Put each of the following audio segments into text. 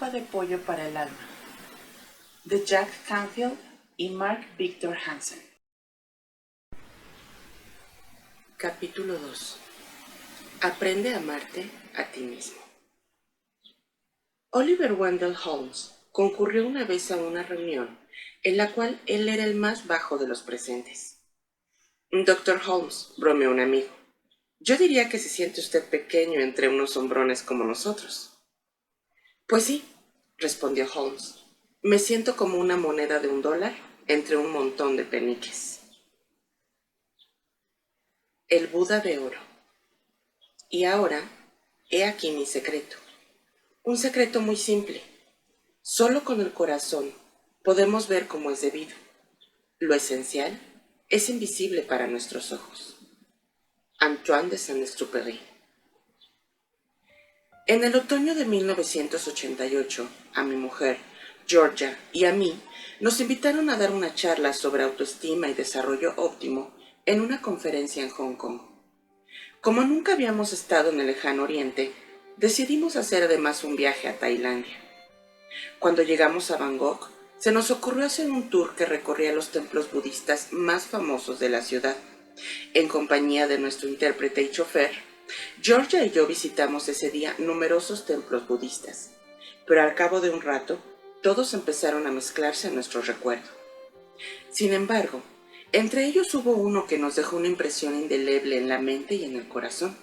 De pollo para el alma. De Jack Canfield y Mark Victor Hansen. Capítulo 2. Aprende a amarte a ti mismo. Oliver Wendell Holmes concurrió una vez a una reunión en la cual él era el más bajo de los presentes. Doctor Holmes, bromeó un amigo, yo diría que se siente usted pequeño entre unos hombrones como nosotros. Pues sí, respondió Holmes. Me siento como una moneda de un dólar entre un montón de peniques. El Buda de oro. Y ahora, he aquí mi secreto. Un secreto muy simple. Solo con el corazón podemos ver cómo es debido. Lo esencial es invisible para nuestros ojos. Antoine de Saint-Exupéry en el otoño de 1988, a mi mujer, Georgia, y a mí, nos invitaron a dar una charla sobre autoestima y desarrollo óptimo en una conferencia en Hong Kong. Como nunca habíamos estado en el lejano oriente, decidimos hacer además un viaje a Tailandia. Cuando llegamos a Bangkok, se nos ocurrió hacer un tour que recorría los templos budistas más famosos de la ciudad, en compañía de nuestro intérprete y chofer, Georgia y yo visitamos ese día numerosos templos budistas, pero al cabo de un rato todos empezaron a mezclarse en nuestro recuerdo. Sin embargo, entre ellos hubo uno que nos dejó una impresión indeleble en la mente y en el corazón.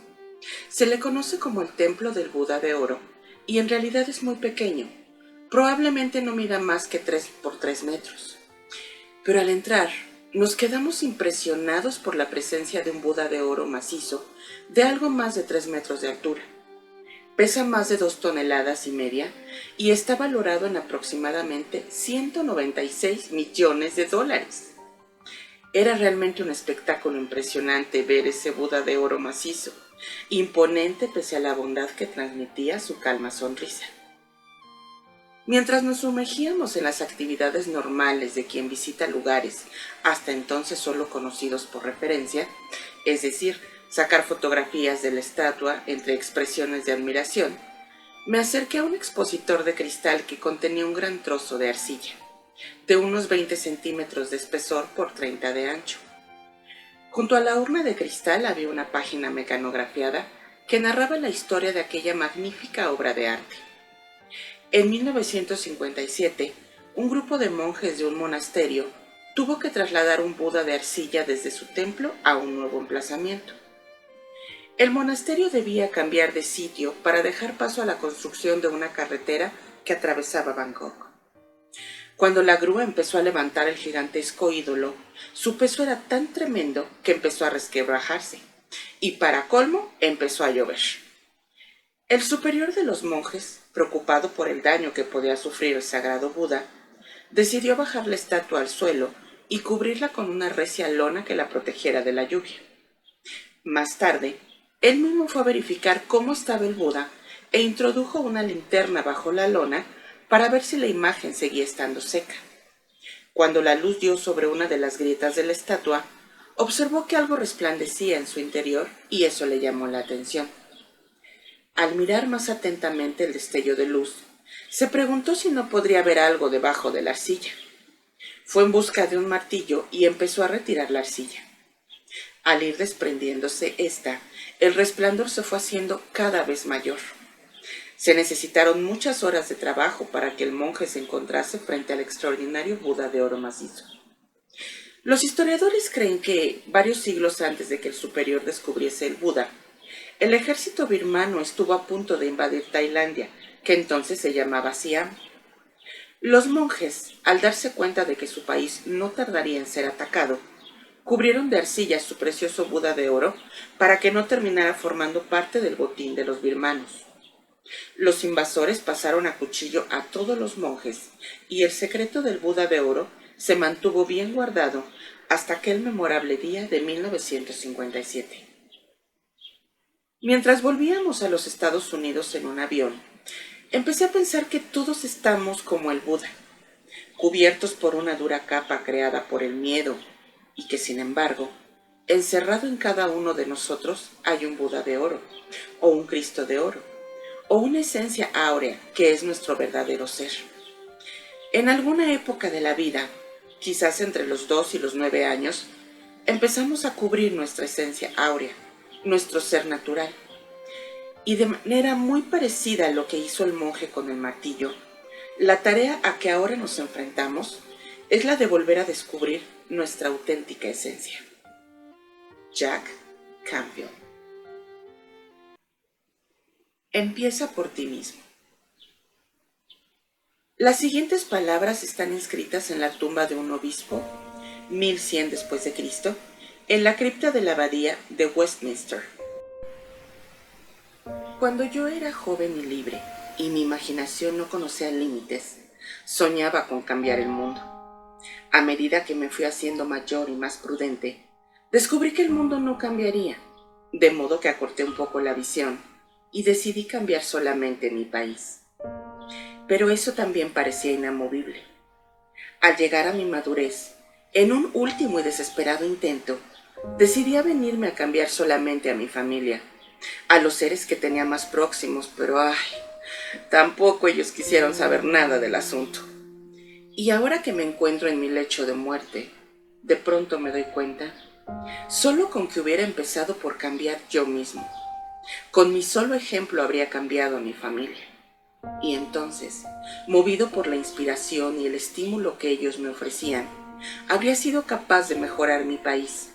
Se le conoce como el Templo del Buda de Oro y en realidad es muy pequeño. Probablemente no mida más que 3 por 3 metros. Pero al entrar, nos quedamos impresionados por la presencia de un Buda de oro macizo de algo más de 3 metros de altura. Pesa más de 2 toneladas y media y está valorado en aproximadamente 196 millones de dólares. Era realmente un espectáculo impresionante ver ese Buda de oro macizo, imponente pese a la bondad que transmitía su calma sonrisa. Mientras nos sumergíamos en las actividades normales de quien visita lugares hasta entonces solo conocidos por referencia, es decir, sacar fotografías de la estatua entre expresiones de admiración, me acerqué a un expositor de cristal que contenía un gran trozo de arcilla, de unos 20 centímetros de espesor por 30 de ancho. Junto a la urna de cristal había una página mecanografiada que narraba la historia de aquella magnífica obra de arte. En 1957, un grupo de monjes de un monasterio tuvo que trasladar un Buda de arcilla desde su templo a un nuevo emplazamiento. El monasterio debía cambiar de sitio para dejar paso a la construcción de una carretera que atravesaba Bangkok. Cuando la grúa empezó a levantar el gigantesco ídolo, su peso era tan tremendo que empezó a resquebrajarse, y para colmo empezó a llover. El superior de los monjes, preocupado por el daño que podía sufrir el sagrado Buda, decidió bajar la estatua al suelo y cubrirla con una recia lona que la protegiera de la lluvia. Más tarde, él mismo fue a verificar cómo estaba el Buda e introdujo una linterna bajo la lona para ver si la imagen seguía estando seca. Cuando la luz dio sobre una de las grietas de la estatua, observó que algo resplandecía en su interior y eso le llamó la atención. Al mirar más atentamente el destello de luz, se preguntó si no podría haber algo debajo de la arcilla. Fue en busca de un martillo y empezó a retirar la arcilla. Al ir desprendiéndose esta, el resplandor se fue haciendo cada vez mayor. Se necesitaron muchas horas de trabajo para que el monje se encontrase frente al extraordinario Buda de oro macizo. Los historiadores creen que, varios siglos antes de que el superior descubriese el Buda, el ejército birmano estuvo a punto de invadir Tailandia, que entonces se llamaba Siam. Los monjes, al darse cuenta de que su país no tardaría en ser atacado, cubrieron de arcilla su precioso Buda de oro para que no terminara formando parte del botín de los birmanos. Los invasores pasaron a cuchillo a todos los monjes y el secreto del Buda de oro se mantuvo bien guardado hasta aquel memorable día de 1957. Mientras volvíamos a los Estados Unidos en un avión, empecé a pensar que todos estamos como el Buda, cubiertos por una dura capa creada por el miedo, y que sin embargo, encerrado en cada uno de nosotros hay un Buda de oro, o un Cristo de oro, o una esencia áurea que es nuestro verdadero ser. En alguna época de la vida, quizás entre los dos y los nueve años, empezamos a cubrir nuestra esencia áurea, nuestro ser natural. Y de manera muy parecida a lo que hizo el monje con el martillo, la tarea a que ahora nos enfrentamos es la de volver a descubrir nuestra auténtica esencia. Jack Campbell Empieza por ti mismo. Las siguientes palabras están inscritas en la tumba de un obispo, 1100 después de Cristo, en la cripta de la abadía de Westminster. Cuando yo era joven y libre y mi imaginación no conocía límites, soñaba con cambiar el mundo. A medida que me fui haciendo mayor y más prudente, descubrí que el mundo no cambiaría, de modo que acorté un poco la visión y decidí cambiar solamente mi país. Pero eso también parecía inamovible. Al llegar a mi madurez, en un último y desesperado intento, decidí venirme a cambiar solamente a mi familia, a los seres que tenía más próximos, pero ay, tampoco ellos quisieron saber nada del asunto. Y ahora que me encuentro en mi lecho de muerte, de pronto me doy cuenta, solo con que hubiera empezado por cambiar yo mismo, con mi solo ejemplo habría cambiado a mi familia. Y entonces, movido por la inspiración y el estímulo que ellos me ofrecían, habría sido capaz de mejorar mi país.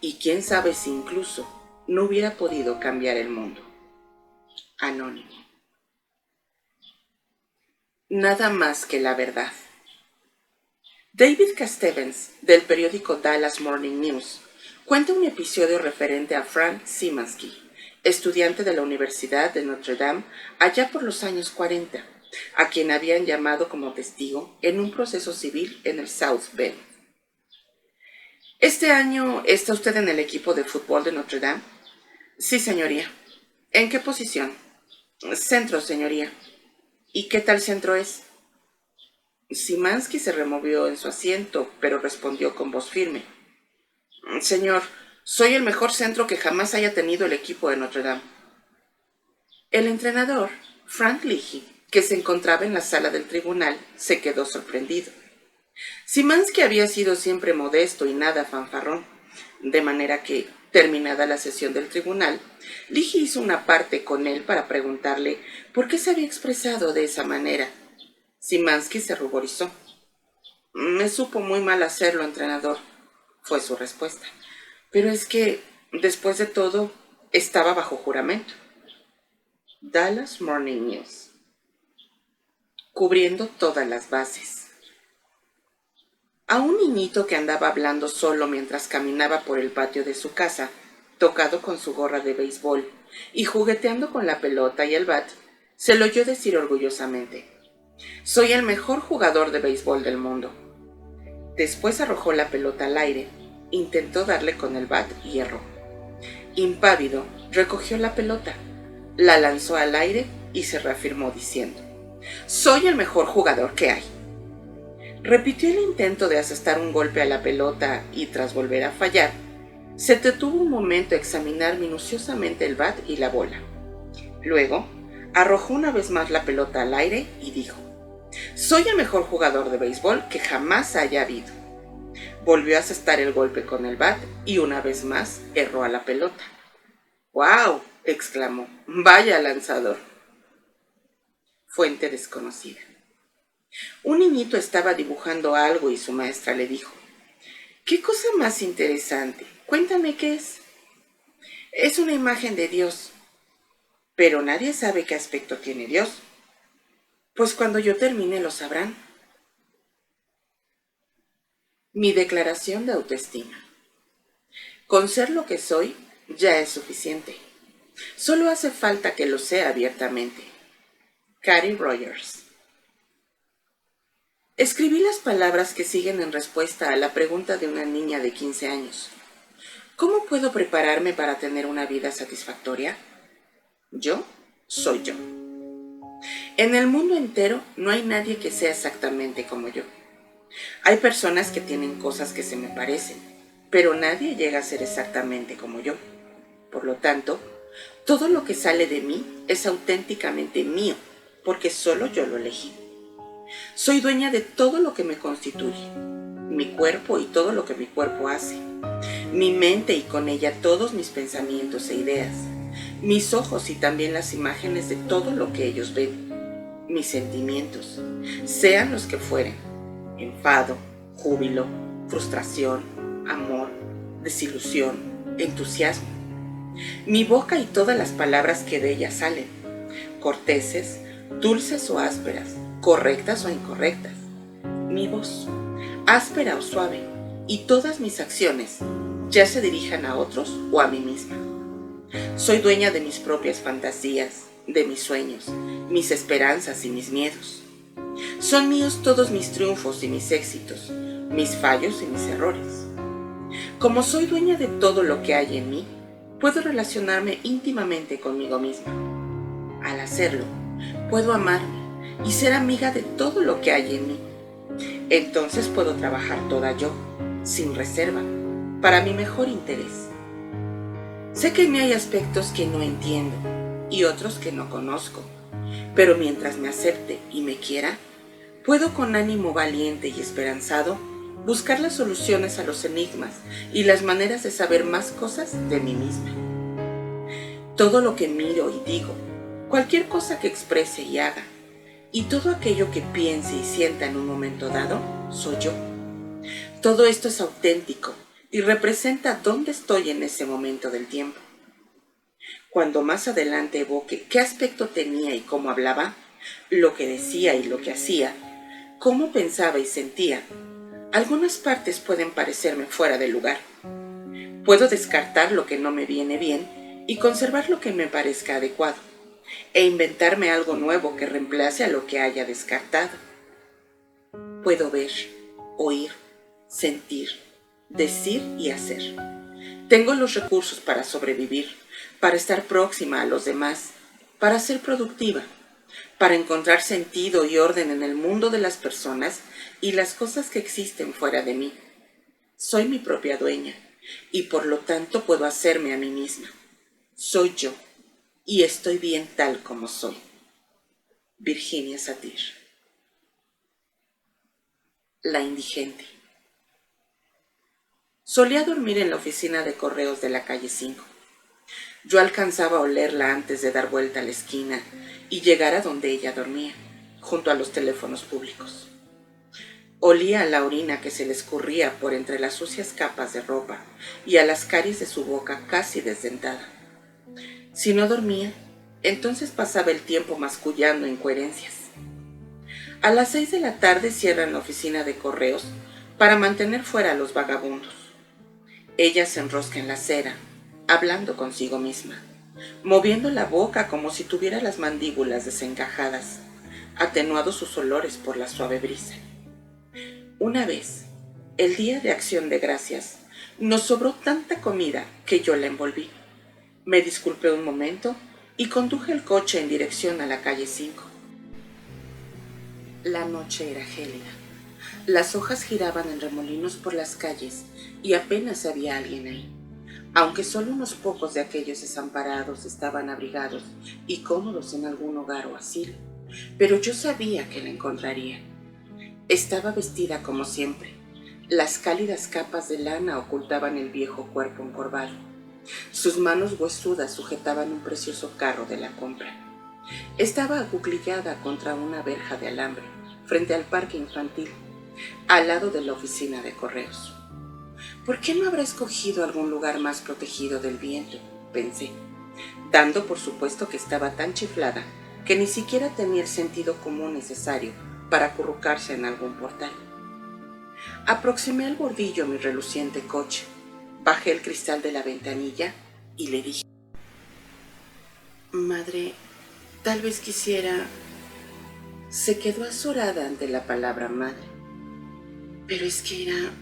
Y quién sabe si incluso no hubiera podido cambiar el mundo. Anónimo. Nada más que la verdad. David Castevens, del periódico Dallas Morning News, cuenta un episodio referente a Frank Simansky, estudiante de la Universidad de Notre Dame allá por los años 40, a quien habían llamado como testigo en un proceso civil en el South Bend. ¿Este año está usted en el equipo de fútbol de Notre Dame? Sí, señoría. ¿En qué posición? Centro, señoría. ¿Y qué tal centro es? Simansky se removió en su asiento, pero respondió con voz firme. Señor, soy el mejor centro que jamás haya tenido el equipo de Notre Dame. El entrenador, Frank Leahy, que se encontraba en la sala del tribunal, se quedó sorprendido. Simansky había sido siempre modesto y nada fanfarrón, de manera que, terminada la sesión del tribunal, Leahy hizo una parte con él para preguntarle por qué se había expresado de esa manera. Simansky se ruborizó. Me supo muy mal hacerlo, entrenador, fue su respuesta. Pero es que, después de todo, estaba bajo juramento. Dallas Morning News. Cubriendo todas las bases. A un niñito que andaba hablando solo mientras caminaba por el patio de su casa, tocado con su gorra de béisbol y jugueteando con la pelota y el bat, se lo oyó decir orgullosamente, Soy el mejor jugador de béisbol del mundo. Después arrojó la pelota al aire intentó darle con el bat y erró. Impávido, recogió la pelota, la lanzó al aire y se reafirmó diciendo, Soy el mejor jugador que hay. Repitió el intento de asestar un golpe a la pelota y tras volver a fallar, se detuvo un momento a examinar minuciosamente el bat y la bola. Luego, arrojó una vez más la pelota al aire y dijo, Soy el mejor jugador de béisbol que jamás haya habido. Volvió a asestar el golpe con el bat y una vez más erró a la pelota. ¡Wow! exclamó. Vaya lanzador. Fuente desconocida. Un niñito estaba dibujando algo y su maestra le dijo, ¿Qué cosa más interesante? Cuéntame qué es. Es una imagen de Dios. Pero nadie sabe qué aspecto tiene Dios. Pues cuando yo termine lo sabrán. Mi declaración de autoestima. Con ser lo que soy ya es suficiente. Solo hace falta que lo sea abiertamente. Carrie Rogers. Escribí las palabras que siguen en respuesta a la pregunta de una niña de 15 años. ¿Cómo puedo prepararme para tener una vida satisfactoria? Yo soy yo. En el mundo entero no hay nadie que sea exactamente como yo. Hay personas que tienen cosas que se me parecen, pero nadie llega a ser exactamente como yo. Por lo tanto, Todo lo que sale de mí es auténticamente mío, porque solo yo lo elegí. Soy dueña de todo lo que me constituye, mi cuerpo y todo lo que mi cuerpo hace, mi mente y con ella todos mis pensamientos e ideas, mis ojos y también las imágenes de todo lo que ellos ven, mis sentimientos, sean los que fueren, enfado, júbilo, frustración, amor, desilusión, entusiasmo. Mi boca y todas las palabras que de ella salen, corteses, dulces o ásperas, correctas o incorrectas. Mi voz, áspera o suave, y todas mis acciones, ya se dirijan a otros o a mí misma. Soy dueña de mis propias fantasías, de mis sueños, mis esperanzas y mis miedos. Son míos todos mis triunfos y mis éxitos, mis fallos y mis errores. Como soy dueña de todo lo que hay en mí, puedo relacionarme íntimamente conmigo misma. Al hacerlo, puedo amarme y ser amiga de todo lo que hay en mí. Entonces puedo trabajar toda yo, sin reserva, para mi mejor interés. Sé que mí hay aspectos que no entiendo y otros que no conozco, pero mientras me acepte y me quiera, puedo con ánimo valiente y esperanzado buscar las soluciones a los enigmas y las maneras de saber más cosas de mí misma. Todo lo que miro y digo, cualquier cosa que exprese y haga, y todo aquello que piense y sienta en un momento dado, soy yo. Todo esto es auténtico y representa dónde estoy en ese momento del tiempo. Cuando más adelante evoque qué aspecto tenía y cómo hablaba, lo que decía y lo que hacía, cómo pensaba y sentía, algunas partes pueden parecerme fuera de lugar. Puedo descartar lo que no me viene bien y conservar lo que me parezca adecuado, e inventarme algo nuevo que reemplace a lo que haya descartado. Puedo ver, oír, sentir, decir y hacer. Tengo los recursos para sobrevivir, para estar próxima a los demás, para ser productiva, para encontrar sentido y orden en el mundo de las personas y las cosas que existen fuera de mí. Soy mi propia dueña y por lo tanto puedo hacerme a mí misma. Soy yo y estoy bien tal como soy. Virginia Satir. La indigente. Solía dormir en la oficina de correos de la calle 5. Yo alcanzaba a olerla antes de dar vuelta a la esquina y llegar a donde ella dormía, junto a los teléfonos públicos. Olía a la orina que se le escurría por entre las sucias capas de ropa y a las caries de su boca casi desdentada. Si no dormía, entonces pasaba el tiempo mascullando incoherencias. A las seis de la tarde cierran la oficina de correos para mantener fuera a los vagabundos. Ella se enrosca en la acera, hablando consigo misma, moviendo la boca como si tuviera las mandíbulas desencajadas, atenuados sus olores por la suave brisa. Una vez, el día de acción de gracias, nos sobró tanta comida que yo la envolví. Me disculpé un momento y conduje el coche en dirección a la calle 5. La noche era gélida. Las hojas giraban en remolinos por las calles y apenas había alguien ahí, aunque solo unos pocos de aquellos desamparados estaban abrigados y cómodos en algún hogar o asilo. Pero yo sabía que la encontraría estaba vestida como siempre. Las cálidas capas de lana ocultaban el viejo cuerpo encorvado. Sus manos huesudas sujetaban un precioso carro de la compra. Estaba acuclillada contra una verja de alambre, frente al parque infantil, al lado de la oficina de correos. ¿Por qué no habrá escogido algún lugar más protegido del viento? pensé, dando por supuesto que estaba tan chiflada que ni siquiera tenía el sentido común necesario para acurrucarse en algún portal. Aproximé al bordillo mi reluciente coche, bajé el cristal de la ventanilla y le dije, Madre, tal vez quisiera... Se quedó azorada ante la palabra madre, pero es que era...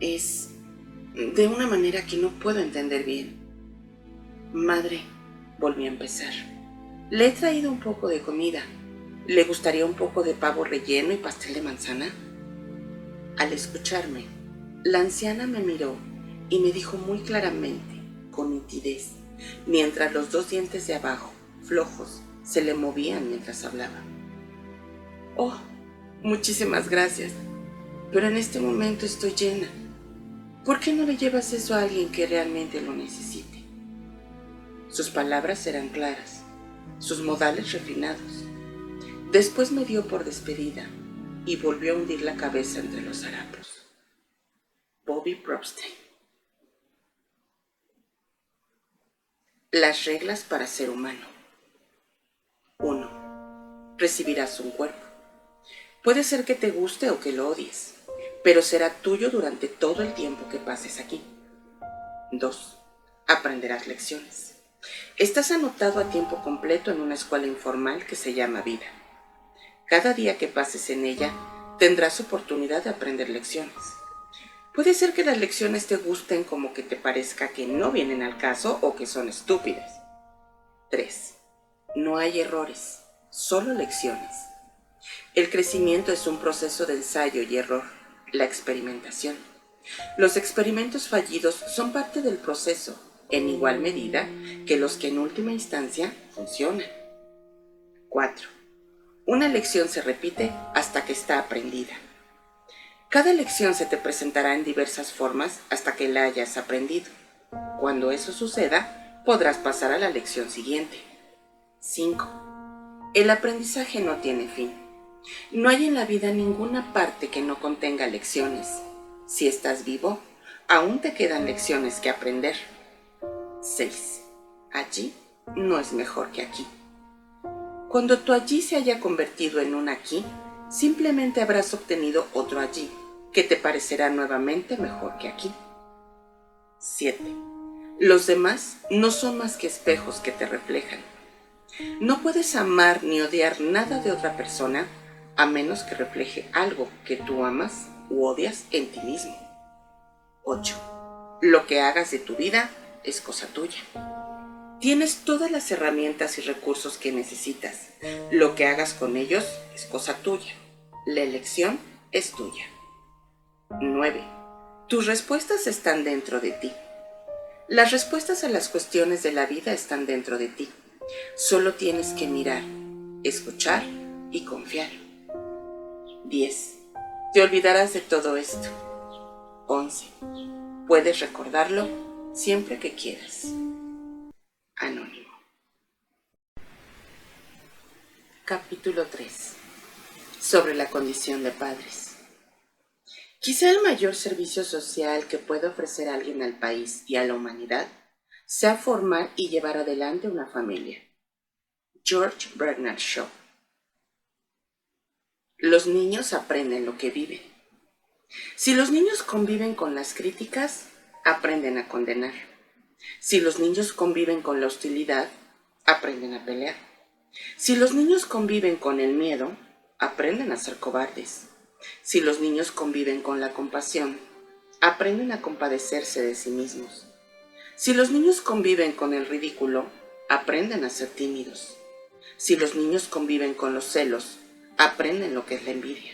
es... de una manera que no puedo entender bien. Madre, volví a empezar. Le he traído un poco de comida ¿Le gustaría un poco de pavo relleno y pastel de manzana? Al escucharme, la anciana me miró y me dijo muy claramente, con nitidez, mientras los dos dientes de abajo, flojos, se le movían mientras hablaba. Oh, muchísimas gracias, pero en este momento estoy llena. ¿Por qué no le llevas eso a alguien que realmente lo necesite? Sus palabras eran claras, sus modales refinados. Después me dio por despedida y volvió a hundir la cabeza entre los harapos. Bobby Propstein. Las reglas para ser humano. 1. Recibirás un cuerpo. Puede ser que te guste o que lo odies, pero será tuyo durante todo el tiempo que pases aquí. 2. Aprenderás lecciones. Estás anotado a tiempo completo en una escuela informal que se llama vida. Cada día que pases en ella, tendrás oportunidad de aprender lecciones. Puede ser que las lecciones te gusten como que te parezca que no vienen al caso o que son estúpidas. 3. No hay errores, solo lecciones. El crecimiento es un proceso de ensayo y error, la experimentación. Los experimentos fallidos son parte del proceso, en igual medida que los que en última instancia funcionan. 4. Una lección se repite hasta que está aprendida. Cada lección se te presentará en diversas formas hasta que la hayas aprendido. Cuando eso suceda, podrás pasar a la lección siguiente. 5. El aprendizaje no tiene fin. No hay en la vida ninguna parte que no contenga lecciones. Si estás vivo, aún te quedan lecciones que aprender. 6. Allí no es mejor que aquí. Cuando tu allí se haya convertido en un aquí, simplemente habrás obtenido otro allí, que te parecerá nuevamente mejor que aquí. 7. Los demás no son más que espejos que te reflejan. No puedes amar ni odiar nada de otra persona a menos que refleje algo que tú amas u odias en ti mismo. 8. Lo que hagas de tu vida es cosa tuya. Tienes todas las herramientas y recursos que necesitas. Lo que hagas con ellos es cosa tuya. La elección es tuya. 9. Tus respuestas están dentro de ti. Las respuestas a las cuestiones de la vida están dentro de ti. Solo tienes que mirar, escuchar y confiar. 10. Te olvidarás de todo esto. 11. Puedes recordarlo siempre que quieras. Anónimo. Capítulo 3. Sobre la condición de padres. Quizá el mayor servicio social que puede ofrecer alguien al país y a la humanidad sea formar y llevar adelante una familia. George Bernard Shaw. Los niños aprenden lo que viven. Si los niños conviven con las críticas, aprenden a condenar. Si los niños conviven con la hostilidad, aprenden a pelear. Si los niños conviven con el miedo, aprenden a ser cobardes. Si los niños conviven con la compasión, aprenden a compadecerse de sí mismos. Si los niños conviven con el ridículo, aprenden a ser tímidos. Si los niños conviven con los celos, aprenden lo que es la envidia.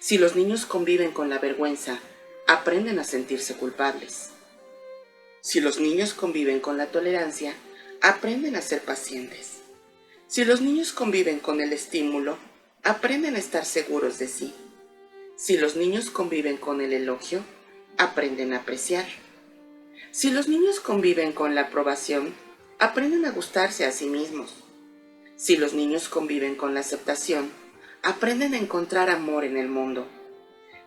Si los niños conviven con la vergüenza, aprenden a sentirse culpables. Si los niños conviven con la tolerancia, aprenden a ser pacientes. Si los niños conviven con el estímulo, aprenden a estar seguros de sí. Si los niños conviven con el elogio, aprenden a apreciar. Si los niños conviven con la aprobación, aprenden a gustarse a sí mismos. Si los niños conviven con la aceptación, aprenden a encontrar amor en el mundo.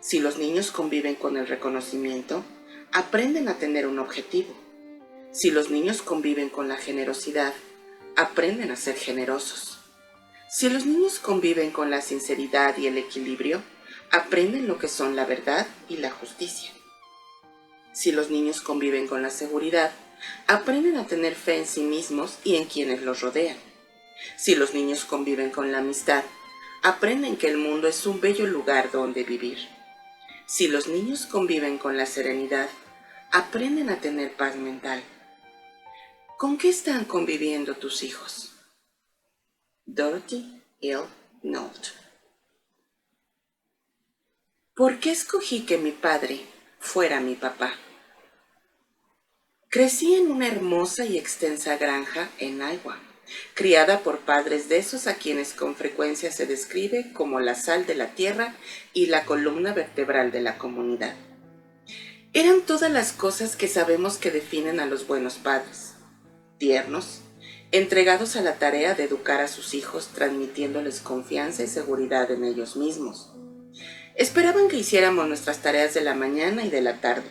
Si los niños conviven con el reconocimiento, aprenden a tener un objetivo. Si los niños conviven con la generosidad, aprenden a ser generosos. Si los niños conviven con la sinceridad y el equilibrio, aprenden lo que son la verdad y la justicia. Si los niños conviven con la seguridad, aprenden a tener fe en sí mismos y en quienes los rodean. Si los niños conviven con la amistad, aprenden que el mundo es un bello lugar donde vivir. Si los niños conviven con la serenidad, aprenden a tener paz mental. ¿Con qué están conviviendo tus hijos? Dorothy L. Note. ¿Por qué escogí que mi padre fuera mi papá? Crecí en una hermosa y extensa granja en Iowa, criada por padres de esos a quienes con frecuencia se describe como la sal de la tierra y la columna vertebral de la comunidad. Eran todas las cosas que sabemos que definen a los buenos padres, tiernos, entregados a la tarea de educar a sus hijos transmitiéndoles confianza y seguridad en ellos mismos. Esperaban que hiciéramos nuestras tareas de la mañana y de la tarde,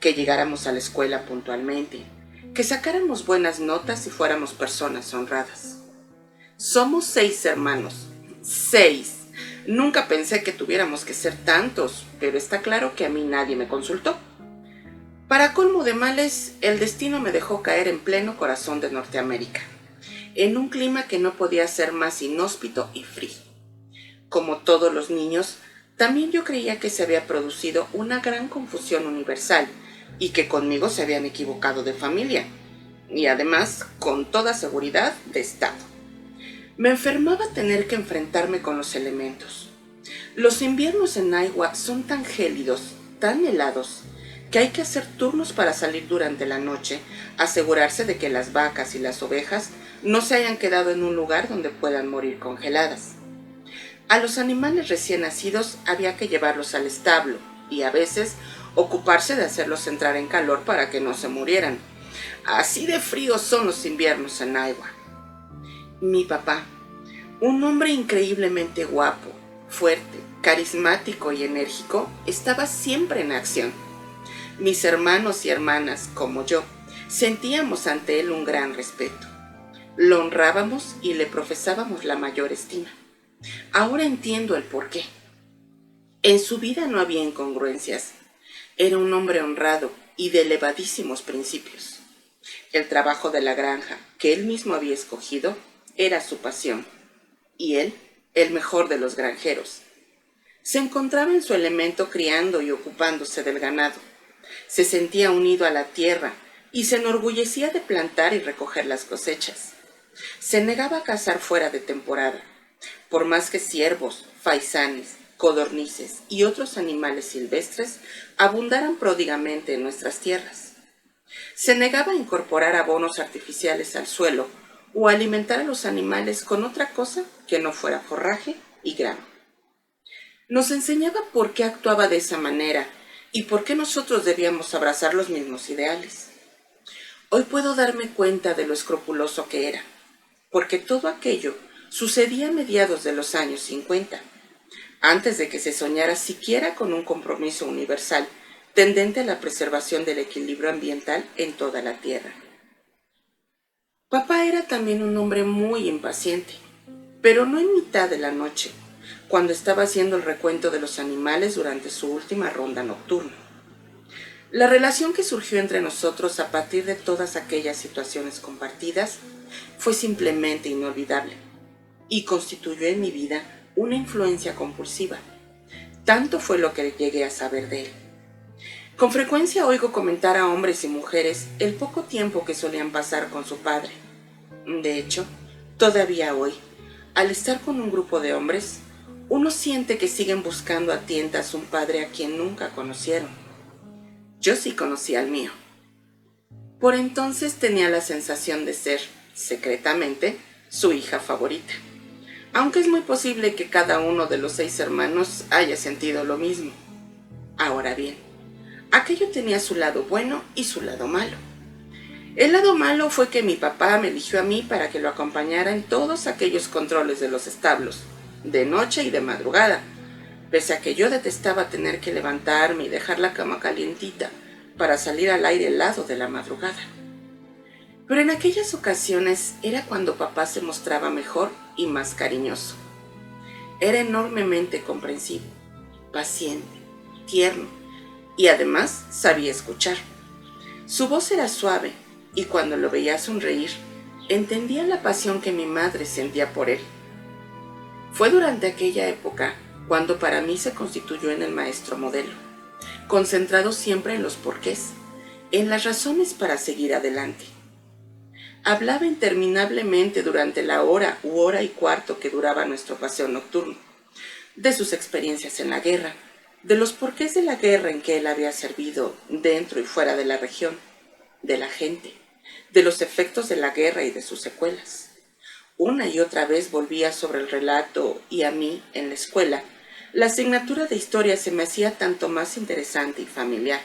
que llegáramos a la escuela puntualmente, que sacáramos buenas notas y fuéramos personas honradas. Somos seis hermanos, seis. Nunca pensé que tuviéramos que ser tantos, pero está claro que a mí nadie me consultó. Para colmo de males, el destino me dejó caer en pleno corazón de Norteamérica en un clima que no podía ser más inhóspito y frío. Como todos los niños, también yo creía que se había producido una gran confusión universal y que conmigo se habían equivocado de familia y además, con toda seguridad, de Estado. Me enfermaba tener que enfrentarme con los elementos. Los inviernos en Iowa son tan gélidos, tan helados, que hay que hacer turnos para salir durante la noche, asegurarse de que las vacas y las ovejas no se hayan quedado en un lugar donde puedan morir congeladas. A los animales recién nacidos había que llevarlos al establo y a veces ocuparse de hacerlos entrar en calor para que no se murieran. Así de fríos son los inviernos en Iowa. Mi papá, un hombre increíblemente guapo, fuerte, carismático y enérgico, estaba siempre en acción. Mis hermanos y hermanas, como yo, sentíamos ante él un gran respeto. Lo honrábamos y le profesábamos la mayor estima. Ahora entiendo el por qué. En su vida no había incongruencias. Era un hombre honrado y de elevadísimos principios. El trabajo de la granja, que él mismo había escogido, era su pasión, y él, el mejor de los granjeros. Se encontraba en su elemento criando y ocupándose del ganado. Se sentía unido a la tierra y se enorgullecía de plantar y recoger las cosechas. Se negaba a cazar fuera de temporada, por más que ciervos, faisanes, codornices y otros animales silvestres abundaran pródigamente en nuestras tierras. Se negaba a incorporar abonos artificiales al suelo o alimentar a los animales con otra cosa que no fuera forraje y grano. Nos enseñaba por qué actuaba de esa manera y por qué nosotros debíamos abrazar los mismos ideales. Hoy puedo darme cuenta de lo escrupuloso que era porque todo aquello sucedía a mediados de los años 50, antes de que se soñara siquiera con un compromiso universal tendente a la preservación del equilibrio ambiental en toda la Tierra. Papá era también un hombre muy impaciente, pero no en mitad de la noche, cuando estaba haciendo el recuento de los animales durante su última ronda nocturna. La relación que surgió entre nosotros a partir de todas aquellas situaciones compartidas fue simplemente inolvidable y constituyó en mi vida una influencia compulsiva. Tanto fue lo que llegué a saber de él. Con frecuencia oigo comentar a hombres y mujeres el poco tiempo que solían pasar con su padre. De hecho, todavía hoy, al estar con un grupo de hombres, uno siente que siguen buscando a tientas un padre a quien nunca conocieron. Yo sí conocí al mío. Por entonces tenía la sensación de ser, secretamente, su hija favorita. Aunque es muy posible que cada uno de los seis hermanos haya sentido lo mismo. Ahora bien, aquello tenía su lado bueno y su lado malo. El lado malo fue que mi papá me eligió a mí para que lo acompañara en todos aquellos controles de los establos, de noche y de madrugada, pese a que yo detestaba tener que levantarme y dejar la cama calientita para salir al aire helado de la madrugada. Pero en aquellas ocasiones era cuando papá se mostraba mejor y más cariñoso. Era enormemente comprensivo, paciente, tierno y además sabía escuchar. Su voz era suave y cuando lo veía sonreír, entendía la pasión que mi madre sentía por él. Fue durante aquella época cuando para mí se constituyó en el maestro modelo, concentrado siempre en los porqués, en las razones para seguir adelante hablaba interminablemente durante la hora u hora y cuarto que duraba nuestro paseo nocturno, de sus experiencias en la guerra, de los porqués de la guerra en que él había servido dentro y fuera de la región, de la gente, de los efectos de la guerra y de sus secuelas. Una y otra vez volvía sobre el relato y a mí, en la escuela, la asignatura de historia se me hacía tanto más interesante y familiar.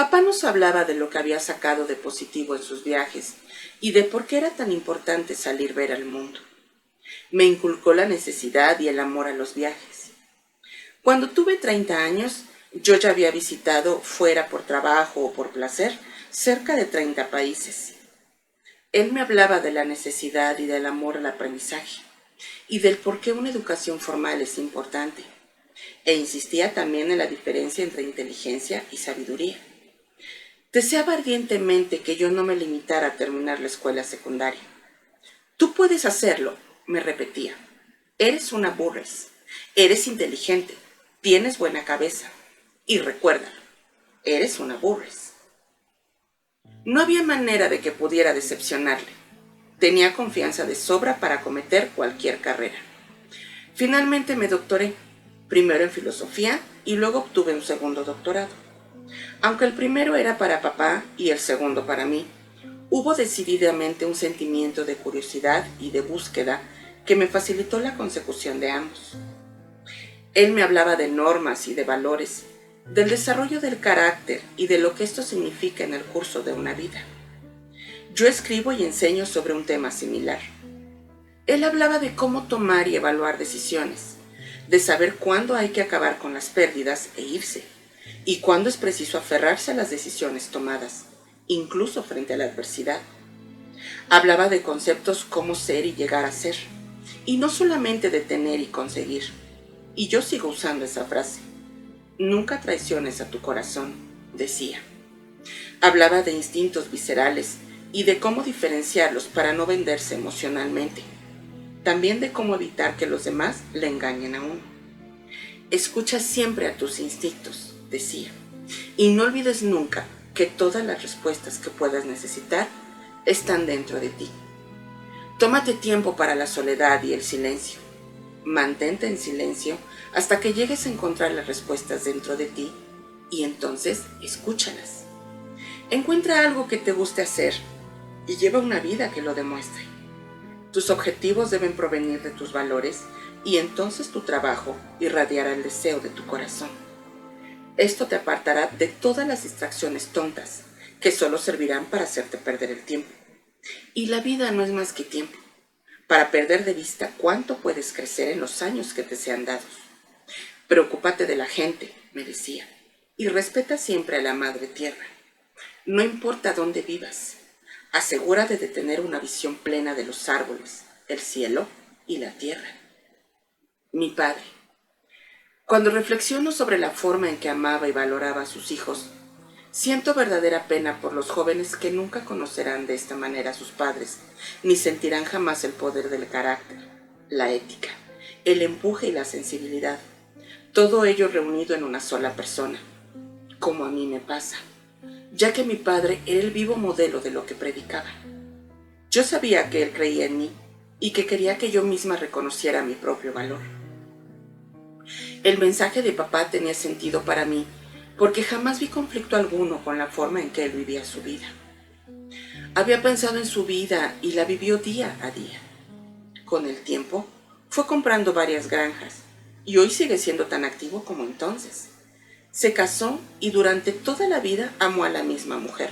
Papá nos hablaba de lo que había sacado de positivo en sus viajes y de por qué era tan importante salir ver al mundo. Me inculcó la necesidad y el amor a los viajes. Cuando tuve 30 años, yo ya había visitado, fuera por trabajo o por placer, cerca de 30 países. Él me hablaba de la necesidad y del amor al aprendizaje y del por qué una educación formal es importante, e insistía también en la diferencia entre inteligencia y sabiduría. Deseaba ardientemente que yo no me limitara a terminar la escuela secundaria. Tú puedes hacerlo, me repetía. Eres una burres, eres inteligente, tienes buena cabeza. Y recuerda, eres una burres. No había manera de que pudiera decepcionarle. Tenía confianza de sobra para cometer cualquier carrera. Finalmente me doctoré, primero en filosofía y luego obtuve un segundo doctorado. Aunque el primero era para papá y el segundo para mí, hubo decididamente un sentimiento de curiosidad y de búsqueda que me facilitó la consecución de ambos. Él me hablaba de normas y de valores, del desarrollo del carácter y de lo que esto significa en el curso de una vida. Yo escribo y enseño sobre un tema similar. Él hablaba de cómo tomar y evaluar decisiones, de saber cuándo hay que acabar con las pérdidas e irse y cuándo es preciso aferrarse a las decisiones tomadas, incluso frente a la adversidad. Hablaba de conceptos como ser y llegar a ser, y no solamente de tener y conseguir. Y yo sigo usando esa frase. Nunca traiciones a tu corazón, decía. Hablaba de instintos viscerales y de cómo diferenciarlos para no venderse emocionalmente. También de cómo evitar que los demás le engañen a uno. Escucha siempre a tus instintos decía. Y no olvides nunca que todas las respuestas que puedas necesitar están dentro de ti. Tómate tiempo para la soledad y el silencio. Mantente en silencio hasta que llegues a encontrar las respuestas dentro de ti y entonces escúchalas. Encuentra algo que te guste hacer y lleva una vida que lo demuestre. Tus objetivos deben provenir de tus valores y entonces tu trabajo irradiará el deseo de tu corazón. Esto te apartará de todas las distracciones tontas que solo servirán para hacerte perder el tiempo. Y la vida no es más que tiempo, para perder de vista cuánto puedes crecer en los años que te sean dados. Preocúpate de la gente, me decía, y respeta siempre a la Madre Tierra. No importa dónde vivas, asegúrate de tener una visión plena de los árboles, el cielo y la tierra. Mi padre, cuando reflexiono sobre la forma en que amaba y valoraba a sus hijos, siento verdadera pena por los jóvenes que nunca conocerán de esta manera a sus padres, ni sentirán jamás el poder del carácter, la ética, el empuje y la sensibilidad, todo ello reunido en una sola persona, como a mí me pasa, ya que mi padre era el vivo modelo de lo que predicaba. Yo sabía que él creía en mí y que quería que yo misma reconociera mi propio valor. El mensaje de papá tenía sentido para mí porque jamás vi conflicto alguno con la forma en que él vivía su vida. Había pensado en su vida y la vivió día a día. Con el tiempo, fue comprando varias granjas y hoy sigue siendo tan activo como entonces. Se casó y durante toda la vida amó a la misma mujer.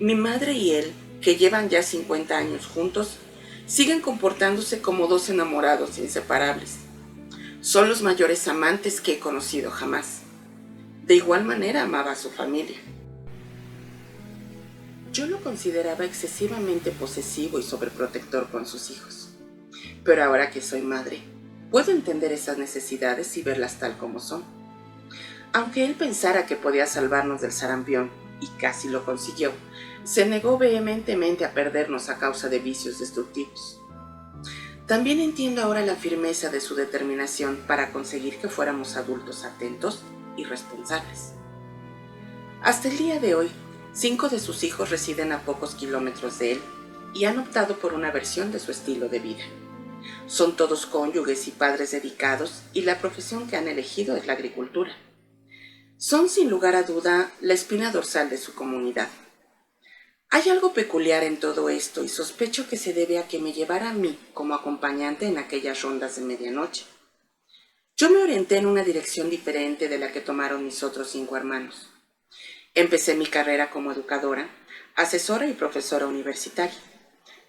Mi madre y él, que llevan ya 50 años juntos, siguen comportándose como dos enamorados inseparables. Son los mayores amantes que he conocido jamás. De igual manera amaba a su familia. Yo lo consideraba excesivamente posesivo y sobreprotector con sus hijos. Pero ahora que soy madre, puedo entender esas necesidades y verlas tal como son. Aunque él pensara que podía salvarnos del sarampión, y casi lo consiguió, se negó vehementemente a perdernos a causa de vicios destructivos. También entiendo ahora la firmeza de su determinación para conseguir que fuéramos adultos atentos y responsables. Hasta el día de hoy, cinco de sus hijos residen a pocos kilómetros de él y han optado por una versión de su estilo de vida. Son todos cónyuges y padres dedicados y la profesión que han elegido es la agricultura. son sin lugar a duda la espina dorsal de su comunidad. Hay algo peculiar en todo esto y sospecho que se debe a que me llevara a mí como acompañante en aquellas rondas de medianoche. Yo me orienté en una dirección diferente de la que tomaron mis otros cinco hermanos. Empecé mi carrera como educadora, asesora y profesora universitaria.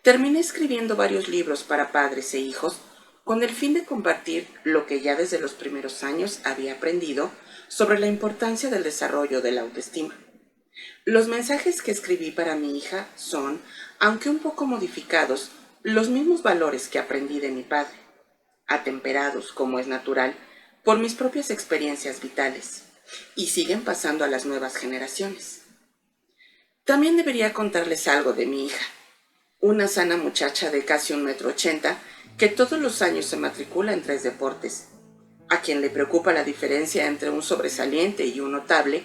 Terminé escribiendo varios libros para padres e hijos con el fin de compartir lo que ya desde los primeros años había aprendido sobre la importancia del desarrollo de la autoestima. Los mensajes que escribí para mi hija son, aunque un poco modificados, los mismos valores que aprendí de mi padre, atemperados, como es natural, por mis propias experiencias vitales, y siguen pasando a las nuevas generaciones. También debería contarles algo de mi hija, una sana muchacha de casi un metro ochenta que todos los años se matricula en tres deportes, a quien le preocupa la diferencia entre un sobresaliente y un notable,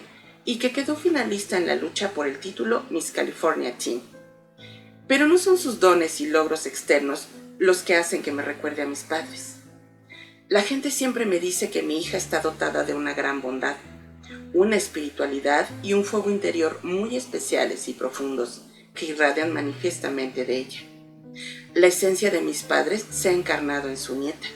y que quedó finalista en la lucha por el título Miss California Team. Pero no son sus dones y logros externos los que hacen que me recuerde a mis padres. La gente siempre me dice que mi hija está dotada de una gran bondad, una espiritualidad y un fuego interior muy especiales y profundos que irradian manifiestamente de ella. La esencia de mis padres se ha encarnado en su nieta.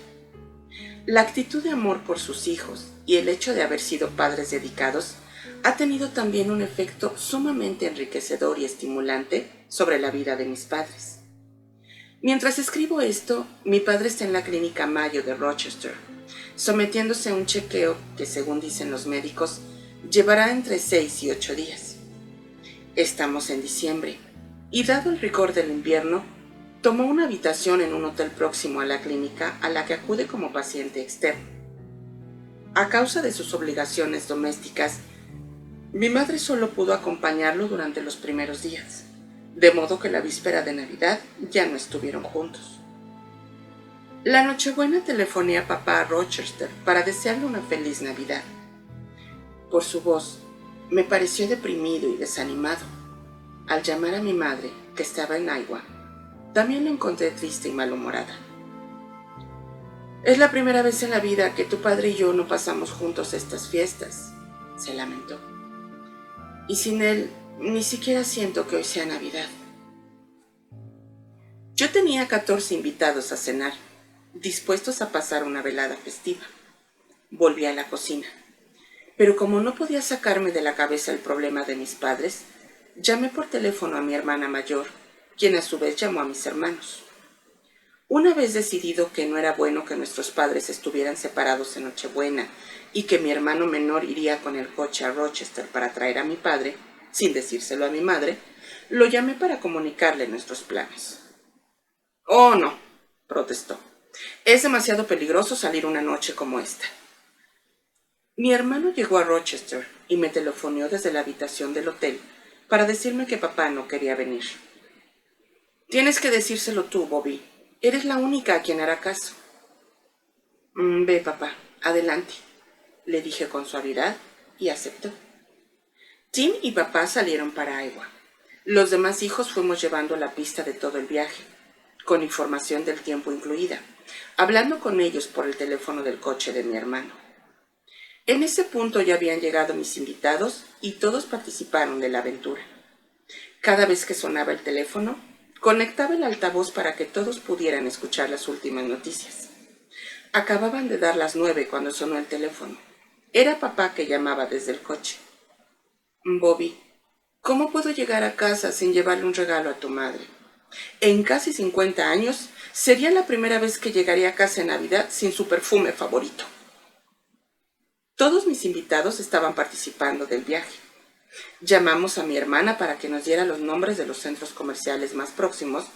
La actitud de amor por sus hijos y el hecho de haber sido padres dedicados ha tenido también un efecto sumamente enriquecedor y estimulante sobre la vida de mis padres. Mientras escribo esto, mi padre está en la clínica Mayo de Rochester, sometiéndose a un chequeo que, según dicen los médicos, llevará entre 6 y 8 días. Estamos en diciembre y dado el rigor del invierno, tomó una habitación en un hotel próximo a la clínica a la que acude como paciente externo. A causa de sus obligaciones domésticas, mi madre solo pudo acompañarlo durante los primeros días, de modo que la víspera de Navidad ya no estuvieron juntos. La Nochebuena telefoné a papá a Rochester para desearle una feliz Navidad. Por su voz, me pareció deprimido y desanimado al llamar a mi madre, que estaba en Iowa, también la encontré triste y malhumorada. Es la primera vez en la vida que tu padre y yo no pasamos juntos estas fiestas, se lamentó. Y sin él, ni siquiera siento que hoy sea Navidad. Yo tenía 14 invitados a cenar, dispuestos a pasar una velada festiva. Volví a la cocina, pero como no podía sacarme de la cabeza el problema de mis padres, Llamé por teléfono a mi hermana mayor, quien a su vez llamó a mis hermanos. Una vez decidido que no era bueno que nuestros padres estuvieran separados en Nochebuena y que mi hermano menor iría con el coche a Rochester para traer a mi padre, sin decírselo a mi madre, lo llamé para comunicarle nuestros planes. Oh, no, protestó. Es demasiado peligroso salir una noche como esta. Mi hermano llegó a Rochester y me telefoneó desde la habitación del hotel para decirme que papá no quería venir. Tienes que decírselo tú, Bobby. Eres la única a quien hará caso. Mm, ve, papá, adelante, le dije con suavidad y aceptó. Tim y papá salieron para Iowa. Los demás hijos fuimos llevando la pista de todo el viaje, con información del tiempo incluida, hablando con ellos por el teléfono del coche de mi hermano. En ese punto ya habían llegado mis invitados y todos participaron de la aventura. Cada vez que sonaba el teléfono, conectaba el altavoz para que todos pudieran escuchar las últimas noticias. Acababan de dar las nueve cuando sonó el teléfono. Era papá que llamaba desde el coche. Bobby, ¿cómo puedo llegar a casa sin llevarle un regalo a tu madre? En casi 50 años sería la primera vez que llegaría a casa en Navidad sin su perfume favorito. Todos mis invitados estaban participando del viaje. Llamamos a mi hermana para que nos diera los nombres de los centros comerciales más próximos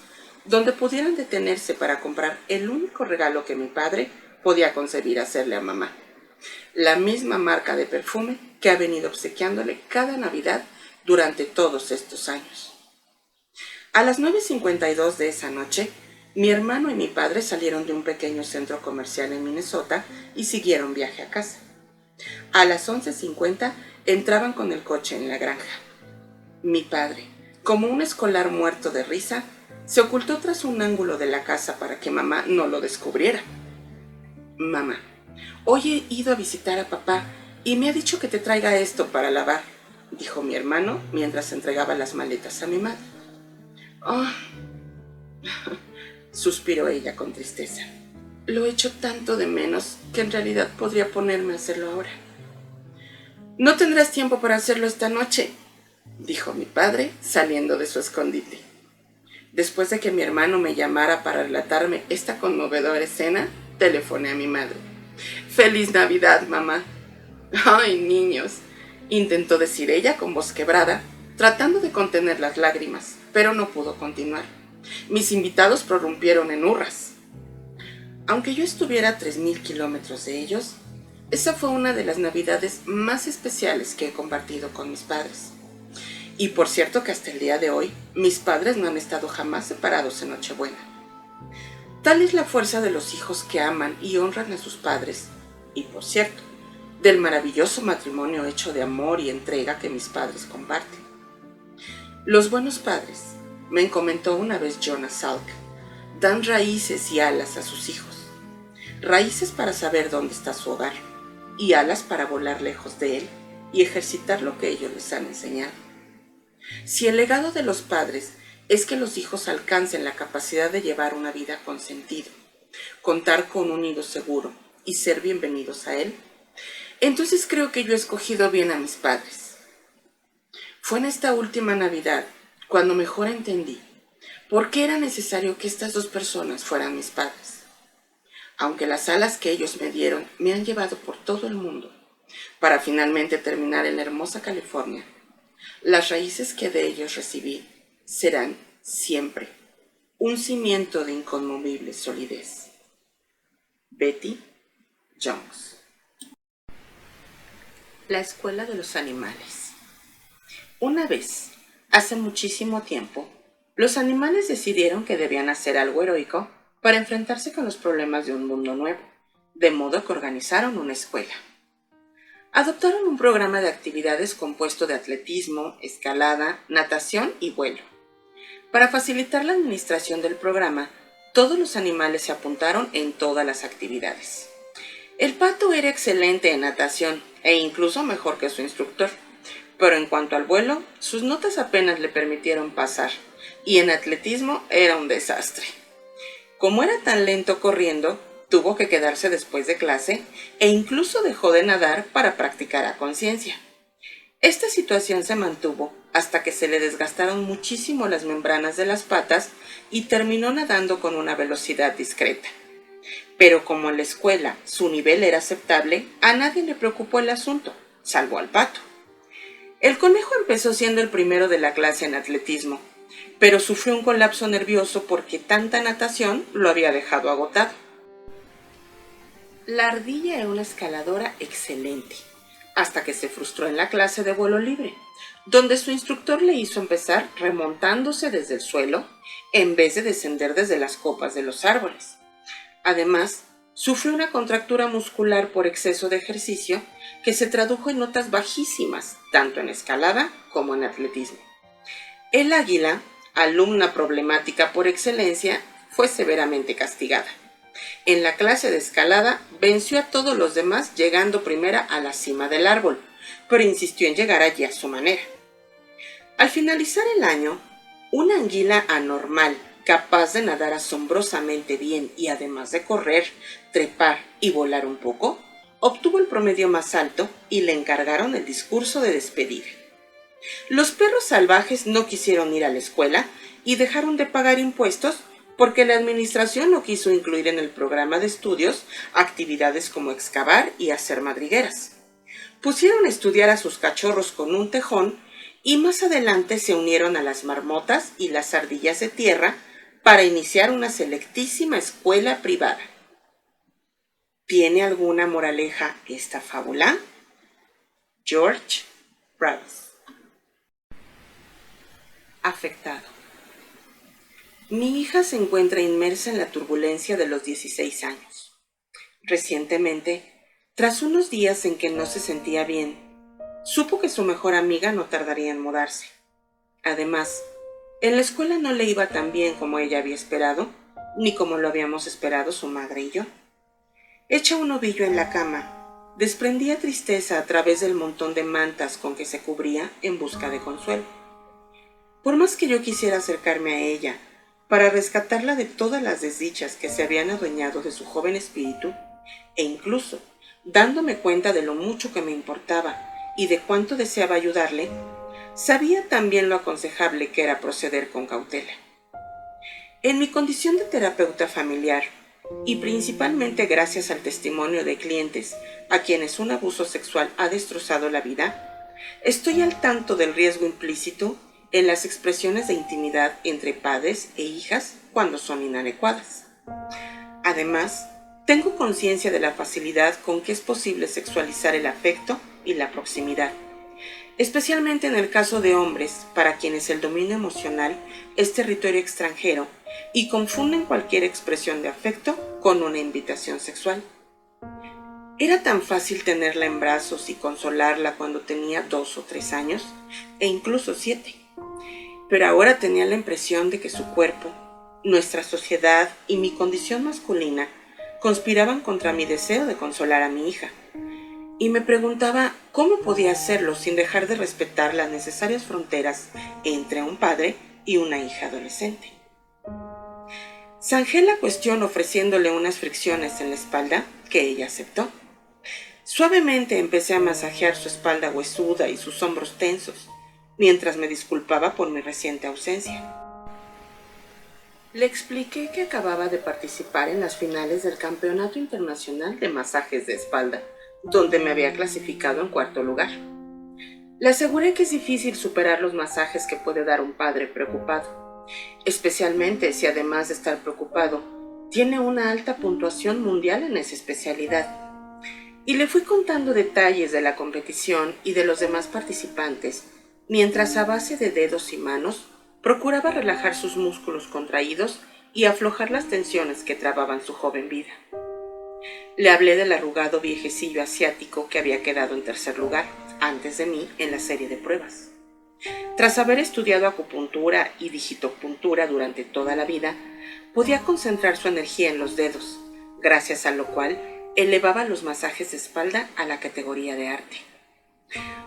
donde pudieran detenerse para comprar el único regalo que mi padre podía concebir hacerle a mamá. La misma marca de perfume que ha venido obsequiándole cada Navidad durante todos estos años. A las 9.52 de esa noche, mi hermano y mi padre salieron de un pequeño centro comercial en Minnesota y siguieron viaje a casa. A las 11.50 entraban con el coche en la granja. Mi padre, como un escolar muerto de risa, se ocultó tras un ángulo de la casa para que mamá no lo descubriera. Mamá, hoy he ido a visitar a papá y me ha dicho que te traiga esto para lavar, dijo mi hermano mientras entregaba las maletas a mi madre. Oh, suspiró ella con tristeza. Lo he hecho tanto de menos que en realidad podría ponerme a hacerlo ahora. No tendrás tiempo para hacerlo esta noche, dijo mi padre saliendo de su escondite. Después de que mi hermano me llamara para relatarme esta conmovedora escena, telefoné a mi madre. Feliz Navidad, mamá. Ay, niños, intentó decir ella con voz quebrada, tratando de contener las lágrimas, pero no pudo continuar. Mis invitados prorrumpieron en hurras. Aunque yo estuviera a 3.000 kilómetros de ellos, esa fue una de las navidades más especiales que he compartido con mis padres. Y por cierto que hasta el día de hoy, mis padres no han estado jamás separados en Nochebuena. Tal es la fuerza de los hijos que aman y honran a sus padres, y por cierto, del maravilloso matrimonio hecho de amor y entrega que mis padres comparten. Los buenos padres, me comentó una vez Jonas Salk, dan raíces y alas a sus hijos raíces para saber dónde está su hogar y alas para volar lejos de él y ejercitar lo que ellos les han enseñado. Si el legado de los padres es que los hijos alcancen la capacidad de llevar una vida con sentido, contar con un nido seguro y ser bienvenidos a él, entonces creo que yo he escogido bien a mis padres. Fue en esta última Navidad cuando mejor entendí por qué era necesario que estas dos personas fueran mis padres aunque las alas que ellos me dieron me han llevado por todo el mundo, para finalmente terminar en la hermosa California, las raíces que de ellos recibí serán siempre un cimiento de inconmovible solidez. Betty Jones La Escuela de los Animales Una vez, hace muchísimo tiempo, los animales decidieron que debían hacer algo heroico para enfrentarse con los problemas de un mundo nuevo, de modo que organizaron una escuela. Adoptaron un programa de actividades compuesto de atletismo, escalada, natación y vuelo. Para facilitar la administración del programa, todos los animales se apuntaron en todas las actividades. El pato era excelente en natación e incluso mejor que su instructor, pero en cuanto al vuelo, sus notas apenas le permitieron pasar, y en atletismo era un desastre. Como era tan lento corriendo, tuvo que quedarse después de clase e incluso dejó de nadar para practicar a conciencia. Esta situación se mantuvo hasta que se le desgastaron muchísimo las membranas de las patas y terminó nadando con una velocidad discreta. Pero como en la escuela su nivel era aceptable, a nadie le preocupó el asunto, salvo al pato. El conejo empezó siendo el primero de la clase en atletismo, pero sufrió un colapso nervioso porque tanta natación lo había dejado agotado. La ardilla era una escaladora excelente, hasta que se frustró en la clase de vuelo libre, donde su instructor le hizo empezar remontándose desde el suelo en vez de descender desde las copas de los árboles. Además, sufrió una contractura muscular por exceso de ejercicio que se tradujo en notas bajísimas, tanto en escalada como en atletismo. El águila alumna problemática por excelencia, fue severamente castigada. En la clase de escalada venció a todos los demás llegando primera a la cima del árbol, pero insistió en llegar allí a su manera. Al finalizar el año, una anguila anormal, capaz de nadar asombrosamente bien y además de correr, trepar y volar un poco, obtuvo el promedio más alto y le encargaron el discurso de despedida. Los perros salvajes no quisieron ir a la escuela y dejaron de pagar impuestos porque la administración no quiso incluir en el programa de estudios actividades como excavar y hacer madrigueras. Pusieron a estudiar a sus cachorros con un tejón y más adelante se unieron a las marmotas y las ardillas de tierra para iniciar una selectísima escuela privada. ¿Tiene alguna moraleja esta fábula? George Braves afectado. Mi hija se encuentra inmersa en la turbulencia de los 16 años. Recientemente, tras unos días en que no se sentía bien, supo que su mejor amiga no tardaría en mudarse. Además, en la escuela no le iba tan bien como ella había esperado, ni como lo habíamos esperado su madre y yo. Echa un ovillo en la cama desprendía tristeza a través del montón de mantas con que se cubría en busca de consuelo. Por más que yo quisiera acercarme a ella para rescatarla de todas las desdichas que se habían adueñado de su joven espíritu, e incluso dándome cuenta de lo mucho que me importaba y de cuánto deseaba ayudarle, sabía también lo aconsejable que era proceder con cautela. En mi condición de terapeuta familiar, y principalmente gracias al testimonio de clientes a quienes un abuso sexual ha destrozado la vida, estoy al tanto del riesgo implícito en las expresiones de intimidad entre padres e hijas cuando son inadecuadas. Además, tengo conciencia de la facilidad con que es posible sexualizar el afecto y la proximidad, especialmente en el caso de hombres para quienes el dominio emocional es territorio extranjero y confunden cualquier expresión de afecto con una invitación sexual. Era tan fácil tenerla en brazos y consolarla cuando tenía dos o tres años, e incluso siete. Pero ahora tenía la impresión de que su cuerpo, nuestra sociedad y mi condición masculina conspiraban contra mi deseo de consolar a mi hija, y me preguntaba cómo podía hacerlo sin dejar de respetar las necesarias fronteras entre un padre y una hija adolescente. Zanjé la cuestión ofreciéndole unas fricciones en la espalda que ella aceptó. Suavemente empecé a masajear su espalda huesuda y sus hombros tensos, mientras me disculpaba por mi reciente ausencia. Le expliqué que acababa de participar en las finales del Campeonato Internacional de Masajes de Espalda, donde me había clasificado en cuarto lugar. Le aseguré que es difícil superar los masajes que puede dar un padre preocupado, especialmente si además de estar preocupado, tiene una alta puntuación mundial en esa especialidad. Y le fui contando detalles de la competición y de los demás participantes, mientras a base de dedos y manos Procuraba relajar sus músculos contraídos y aflojar las tensiones que trababan su joven vida. Le hablé del arrugado viejecillo asiático que había quedado en tercer lugar, antes de mí, en la serie de pruebas. Tras haber estudiado acupuntura y digitopuntura durante toda la vida, podía concentrar su energía en los dedos, gracias a lo cual elevaba los masajes de espalda a la categoría de arte.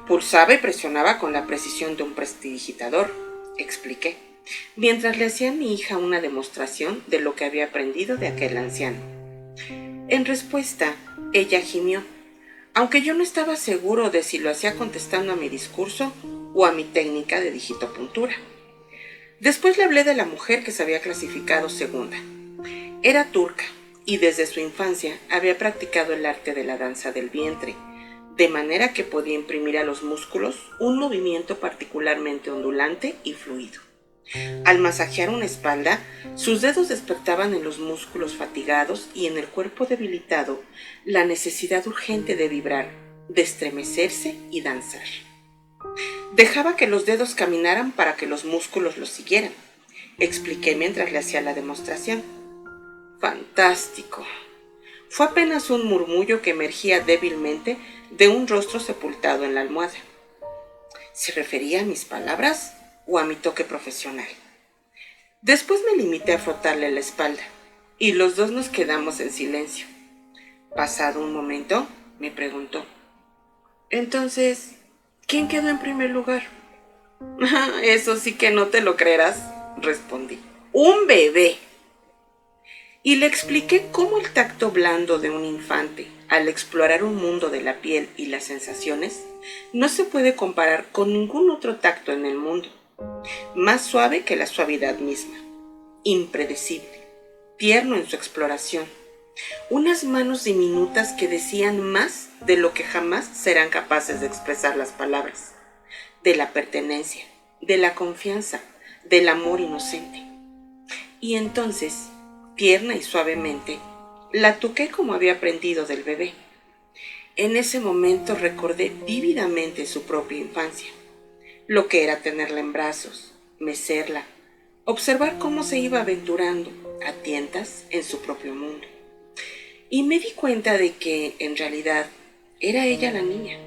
Pulsaba y presionaba con la precisión de un prestidigitador, expliqué, mientras le hacía a mi hija una demostración de lo que había aprendido de aquel anciano. En respuesta, ella gimió, aunque yo no estaba seguro de si lo hacía contestando a mi discurso o a mi técnica de digitopuntura. Después le hablé de la mujer que se había clasificado segunda. Era turca y desde su infancia había practicado el arte de la danza del vientre, de manera que podía imprimir a los músculos un movimiento particularmente ondulante y fluido. Al masajear una espalda, sus dedos despertaban en los músculos fatigados y en el cuerpo debilitado la necesidad urgente de vibrar, de estremecerse y danzar. Dejaba que los dedos caminaran para que los músculos los siguieran, expliqué mientras le hacía la demostración. Fantástico. Fue apenas un murmullo que emergía débilmente de un rostro sepultado en la almohada. ¿Se refería a mis palabras o a mi toque profesional? Después me limité a frotarle la espalda y los dos nos quedamos en silencio. Pasado un momento, me preguntó, entonces, ¿quién quedó en primer lugar? Eso sí que no te lo creerás, respondí. Un bebé. Y le expliqué cómo el tacto blando de un infante al explorar un mundo de la piel y las sensaciones, no se puede comparar con ningún otro tacto en el mundo. Más suave que la suavidad misma. Impredecible. Tierno en su exploración. Unas manos diminutas que decían más de lo que jamás serán capaces de expresar las palabras. De la pertenencia, de la confianza, del amor inocente. Y entonces, tierna y suavemente, la toqué como había aprendido del bebé. En ese momento recordé vívidamente su propia infancia, lo que era tenerla en brazos, mecerla, observar cómo se iba aventurando a tientas en su propio mundo. Y me di cuenta de que, en realidad, era ella la niña,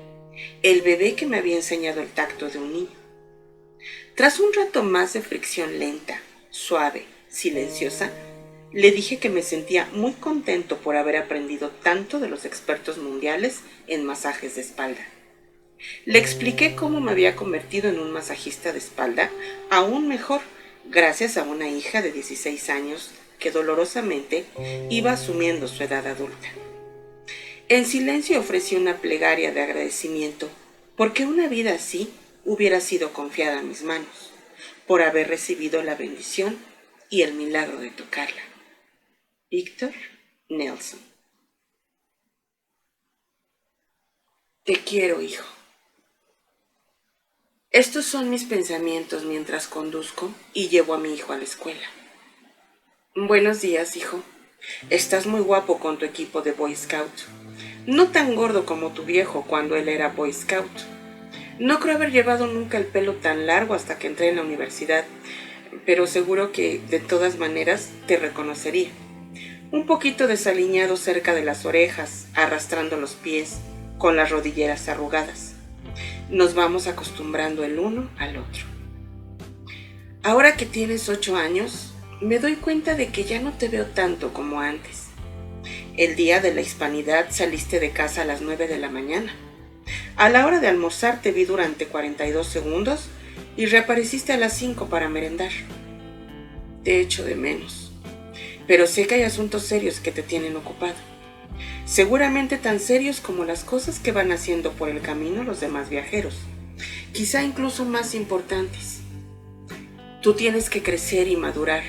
el bebé que me había enseñado el tacto de un niño. Tras un rato más de fricción lenta, suave, silenciosa, Le dije que me sentía muy contento por haber aprendido tanto de los expertos mundiales en masajes de espalda. Le expliqué cómo me había convertido en un masajista de espalda aún mejor gracias a una hija de 16 años que dolorosamente iba asumiendo su edad adulta. En silencio ofrecí una plegaria de agradecimiento porque una vida así hubiera sido confiada a mis manos, por haber recibido la bendición y el milagro de tocarla. Víctor Nelson. Te quiero, hijo. Estos son mis pensamientos mientras conduzco y llevo a mi hijo a la escuela. Buenos días, hijo. Estás muy guapo con tu equipo de Boy Scout. No tan gordo como tu viejo cuando él era Boy Scout. No creo haber llevado nunca el pelo tan largo hasta que entré en la universidad, pero seguro que de todas maneras te reconocería un poquito desaliñado cerca de las orejas, arrastrando los pies, con las rodilleras arrugadas. Nos vamos acostumbrando el uno al otro. Ahora que tienes ocho años, me doy cuenta de que ya no te veo tanto como antes. El día de la hispanidad saliste de casa a las nueve de la mañana. A la hora de almorzar te vi durante 42 segundos y reapareciste a las cinco para merendar. Te echo de menos pero sé que hay asuntos serios que te tienen ocupado. Seguramente tan serios como las cosas que van haciendo por el camino los demás viajeros, quizá incluso más importantes. Tú tienes que crecer y madurar.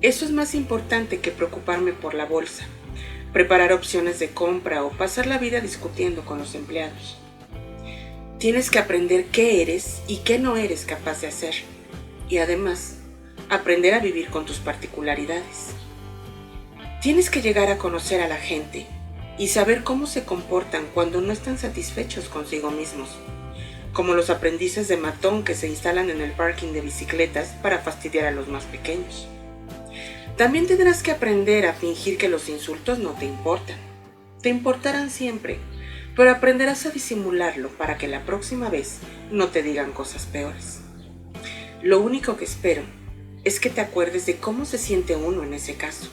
Eso es más importante que preocuparme por la bolsa, preparar opciones de compra o pasar la vida discutiendo con los empleados. Tienes que aprender qué eres y qué no eres capaz de hacer. Y además, aprender a vivir con tus particularidades. Tienes que llegar a conocer a la gente y saber cómo se comportan cuando no están satisfechos consigo mismos, como los aprendices de matón que se instalan en el parking de bicicletas para fastidiar a los más pequeños. También tendrás que aprender a fingir que los insultos no te importan. Te importarán siempre, pero aprenderás a disimularlo para que la próxima vez no te digan cosas peores. Lo único que espero es que te acuerdes de cómo se siente uno en ese caso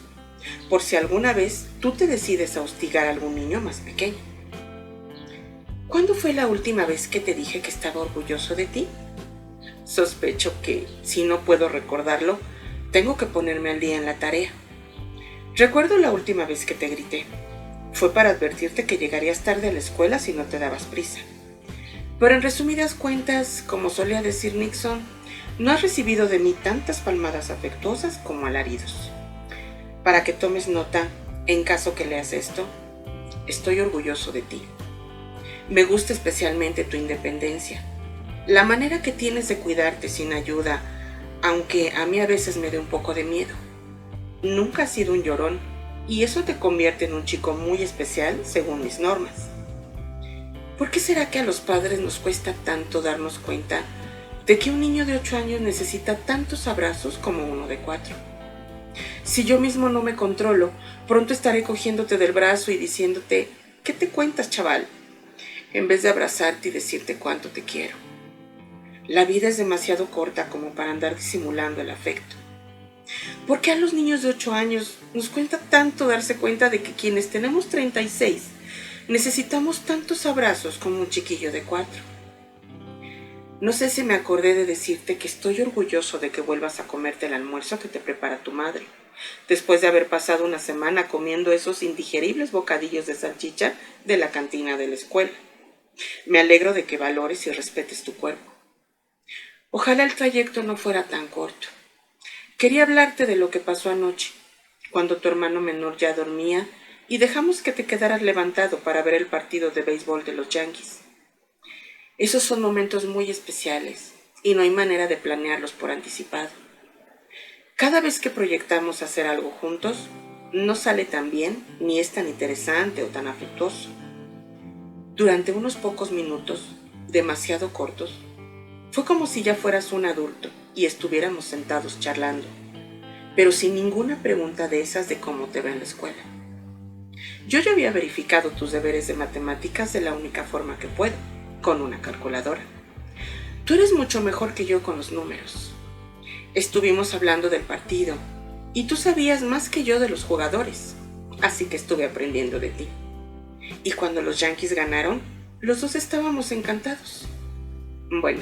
por si alguna vez tú te decides a hostigar a algún niño más pequeño. ¿Cuándo fue la última vez que te dije que estaba orgulloso de ti? Sospecho que, si no puedo recordarlo, tengo que ponerme al día en la tarea. Recuerdo la última vez que te grité. Fue para advertirte que llegarías tarde a la escuela si no te dabas prisa. Pero en resumidas cuentas, como solía decir Nixon, no has recibido de mí tantas palmadas afectuosas como alaridos para que tomes nota en caso que leas esto. Estoy orgulloso de ti. Me gusta especialmente tu independencia, la manera que tienes de cuidarte sin ayuda, aunque a mí a veces me dé un poco de miedo. Nunca has sido un llorón y eso te convierte en un chico muy especial según mis normas. ¿Por qué será que a los padres nos cuesta tanto darnos cuenta de que un niño de 8 años necesita tantos abrazos como uno de 4? Si yo mismo no me controlo, pronto estaré cogiéndote del brazo y diciéndote, ¿qué te cuentas, chaval? En vez de abrazarte y decirte cuánto te quiero. La vida es demasiado corta como para andar disimulando el afecto. ¿Por qué a los niños de 8 años nos cuenta tanto darse cuenta de que quienes tenemos 36 necesitamos tantos abrazos como un chiquillo de 4? No sé si me acordé de decirte que estoy orgulloso de que vuelvas a comerte el almuerzo que te prepara tu madre, después de haber pasado una semana comiendo esos indigeribles bocadillos de salchicha de la cantina de la escuela. Me alegro de que valores y respetes tu cuerpo. Ojalá el trayecto no fuera tan corto. Quería hablarte de lo que pasó anoche, cuando tu hermano menor ya dormía y dejamos que te quedaras levantado para ver el partido de béisbol de los Yankees. Esos son momentos muy especiales y no hay manera de planearlos por anticipado. Cada vez que proyectamos hacer algo juntos, no sale tan bien ni es tan interesante o tan afectuoso. Durante unos pocos minutos, demasiado cortos, fue como si ya fueras un adulto y estuviéramos sentados charlando, pero sin ninguna pregunta de esas de cómo te va en la escuela. Yo ya había verificado tus deberes de matemáticas de la única forma que puedo con una calculadora. Tú eres mucho mejor que yo con los números. Estuvimos hablando del partido Y tú sabías más que yo de los jugadores, así que estuve aprendiendo de ti. Y cuando los Yankees ganaron, los dos estábamos encantados. Bueno,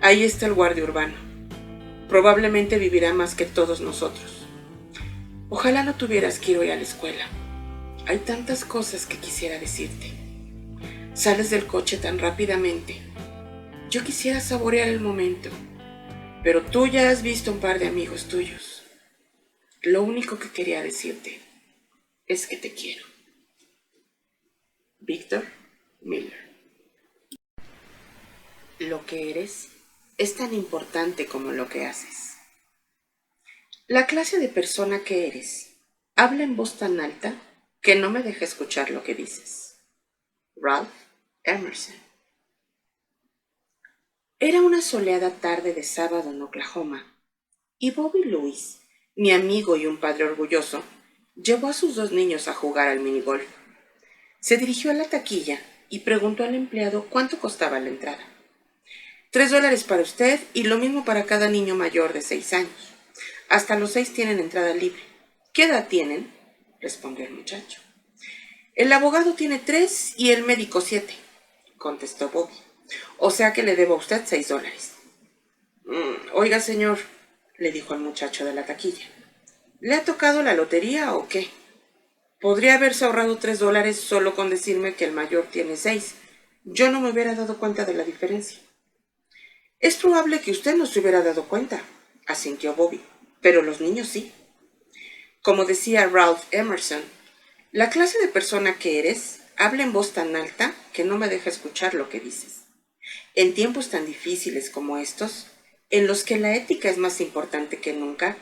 ahí está el guardia urbano. Probablemente vivirá más que todos nosotros. Ojalá no tuvieras que ir hoy a la escuela. Hay tantas cosas que quisiera decirte. Sales del coche tan rápidamente. Yo quisiera saborear el momento, pero tú ya has visto un par de amigos tuyos. Lo único que quería decirte es que te quiero. Víctor Miller. Lo que eres es tan importante como lo que haces. La clase de persona que eres habla en voz tan alta que no me deja escuchar lo que dices. Ralph Emerson. Era una soleada tarde de sábado en Oklahoma, y Bobby Lewis, mi amigo y un padre orgulloso, llevó a sus dos niños a jugar al minigolf. Se dirigió a la taquilla y preguntó al empleado cuánto costaba la entrada. Tres dólares para usted y lo mismo para cada niño mayor de seis años. Hasta los seis tienen entrada libre. ¿Qué edad tienen? respondió el muchacho. El abogado tiene tres y el médico siete, contestó Bobby. O sea que le debo a usted seis dólares. Mm, oiga, señor, le dijo al muchacho de la taquilla. ¿Le ha tocado la lotería o qué? Podría haberse ahorrado tres dólares solo con decirme que el mayor tiene seis. Yo no me hubiera dado cuenta de la diferencia. Es probable que usted no se hubiera dado cuenta, asintió Bobby, pero los niños sí. Como decía Ralph Emerson, la clase de persona que eres habla en voz tan alta que no me deja escuchar lo que dices. En tiempos tan difíciles como estos, en los que la ética es más importante que nunca,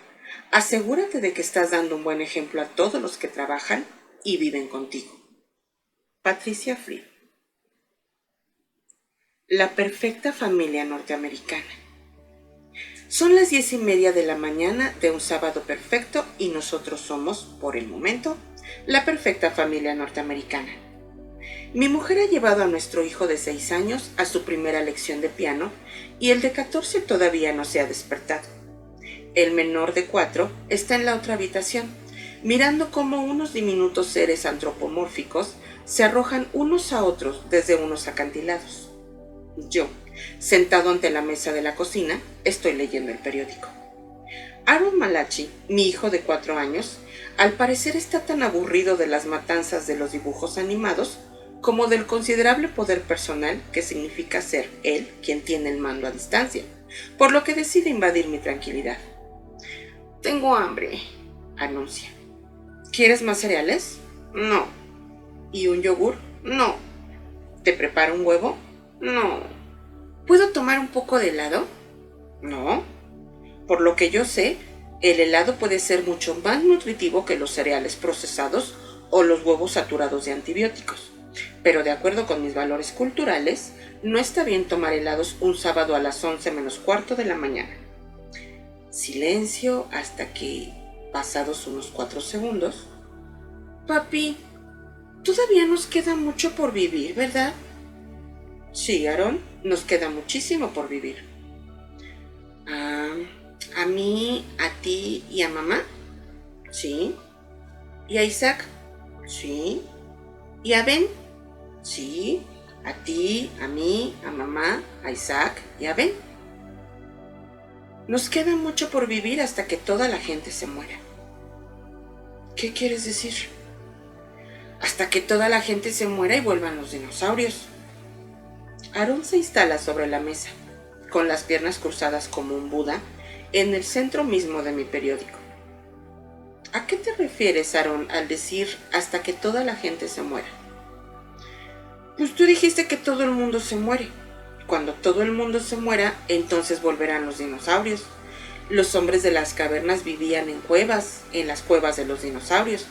asegúrate de que estás dando un buen ejemplo a todos los que trabajan y viven contigo. Patricia Free. La perfecta familia norteamericana. Son las diez y media de la mañana de un sábado perfecto y nosotros somos, por el momento, la perfecta familia norteamericana. Mi mujer ha llevado a nuestro hijo de seis años a su primera lección de piano y el de 14 todavía no se ha despertado. El menor de cuatro está en la otra habitación, mirando cómo unos diminutos seres antropomórficos se arrojan unos a otros desde unos acantilados. Yo, sentado ante la mesa de la cocina, estoy leyendo el periódico. Aaron Malachi, mi hijo de cuatro años, al parecer está tan aburrido de las matanzas de los dibujos animados como del considerable poder personal que significa ser él quien tiene el mando a distancia, por lo que decide invadir mi tranquilidad. Tengo hambre, anuncia. ¿Quieres más cereales? No. ¿Y un yogur? No. ¿Te preparo un huevo? No. ¿Puedo tomar un poco de helado? No. Por lo que yo sé, el helado puede ser mucho más nutritivo que los cereales procesados o los huevos saturados de antibióticos. Pero de acuerdo con mis valores culturales, no está bien tomar helados un sábado a las 11 menos cuarto de la mañana. Silencio hasta que, pasados unos cuatro segundos, Papi, todavía nos queda mucho por vivir, ¿verdad? Sí, Aaron, nos queda muchísimo por vivir. Ah, ¿A mí, a ti y a mamá? Sí. ¿Y a Isaac? Sí. ¿Y a Ben? Sí. A ti, a mí, a mamá, a Isaac y a Ben. Nos queda mucho por vivir hasta que toda la gente se muera. ¿Qué quieres decir? Hasta que toda la gente se muera y vuelvan los dinosaurios. Aaron se instala sobre la mesa, con las piernas cruzadas como un Buda, en el centro mismo de mi periódico. ¿A qué te refieres, Aaron, al decir hasta que toda la gente se muera? Pues tú dijiste que todo el mundo se muere. Cuando todo el mundo se muera, entonces volverán los dinosaurios. Los hombres de las cavernas vivían en cuevas, en las cuevas de los dinosaurios.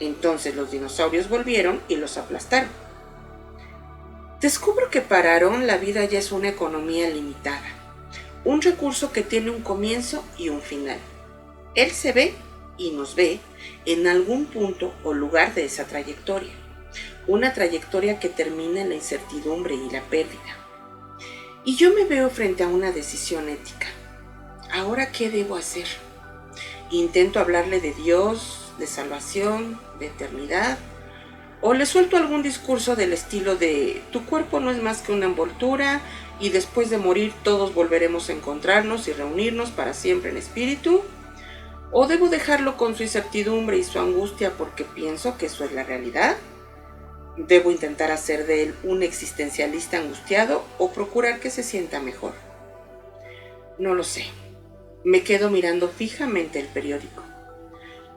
Entonces los dinosaurios volvieron y los aplastaron. Descubro que para Aarón la vida ya es una economía limitada, un recurso que tiene un comienzo y un final. Él se ve y nos ve en algún punto o lugar de esa trayectoria, una trayectoria que termina en la incertidumbre y la pérdida. Y yo me veo frente a una decisión ética. ¿Ahora qué debo hacer? Intento hablarle de Dios, de salvación, de eternidad, o le suelto algún discurso del estilo de tu cuerpo no es más que una envoltura y después de morir todos volveremos a encontrarnos y reunirnos para siempre en espíritu. ¿O debo dejarlo con su incertidumbre y su angustia porque pienso que eso es la realidad? ¿Debo intentar hacer de él un existencialista angustiado o procurar que se sienta mejor? No lo sé. Me quedo mirando fijamente el periódico.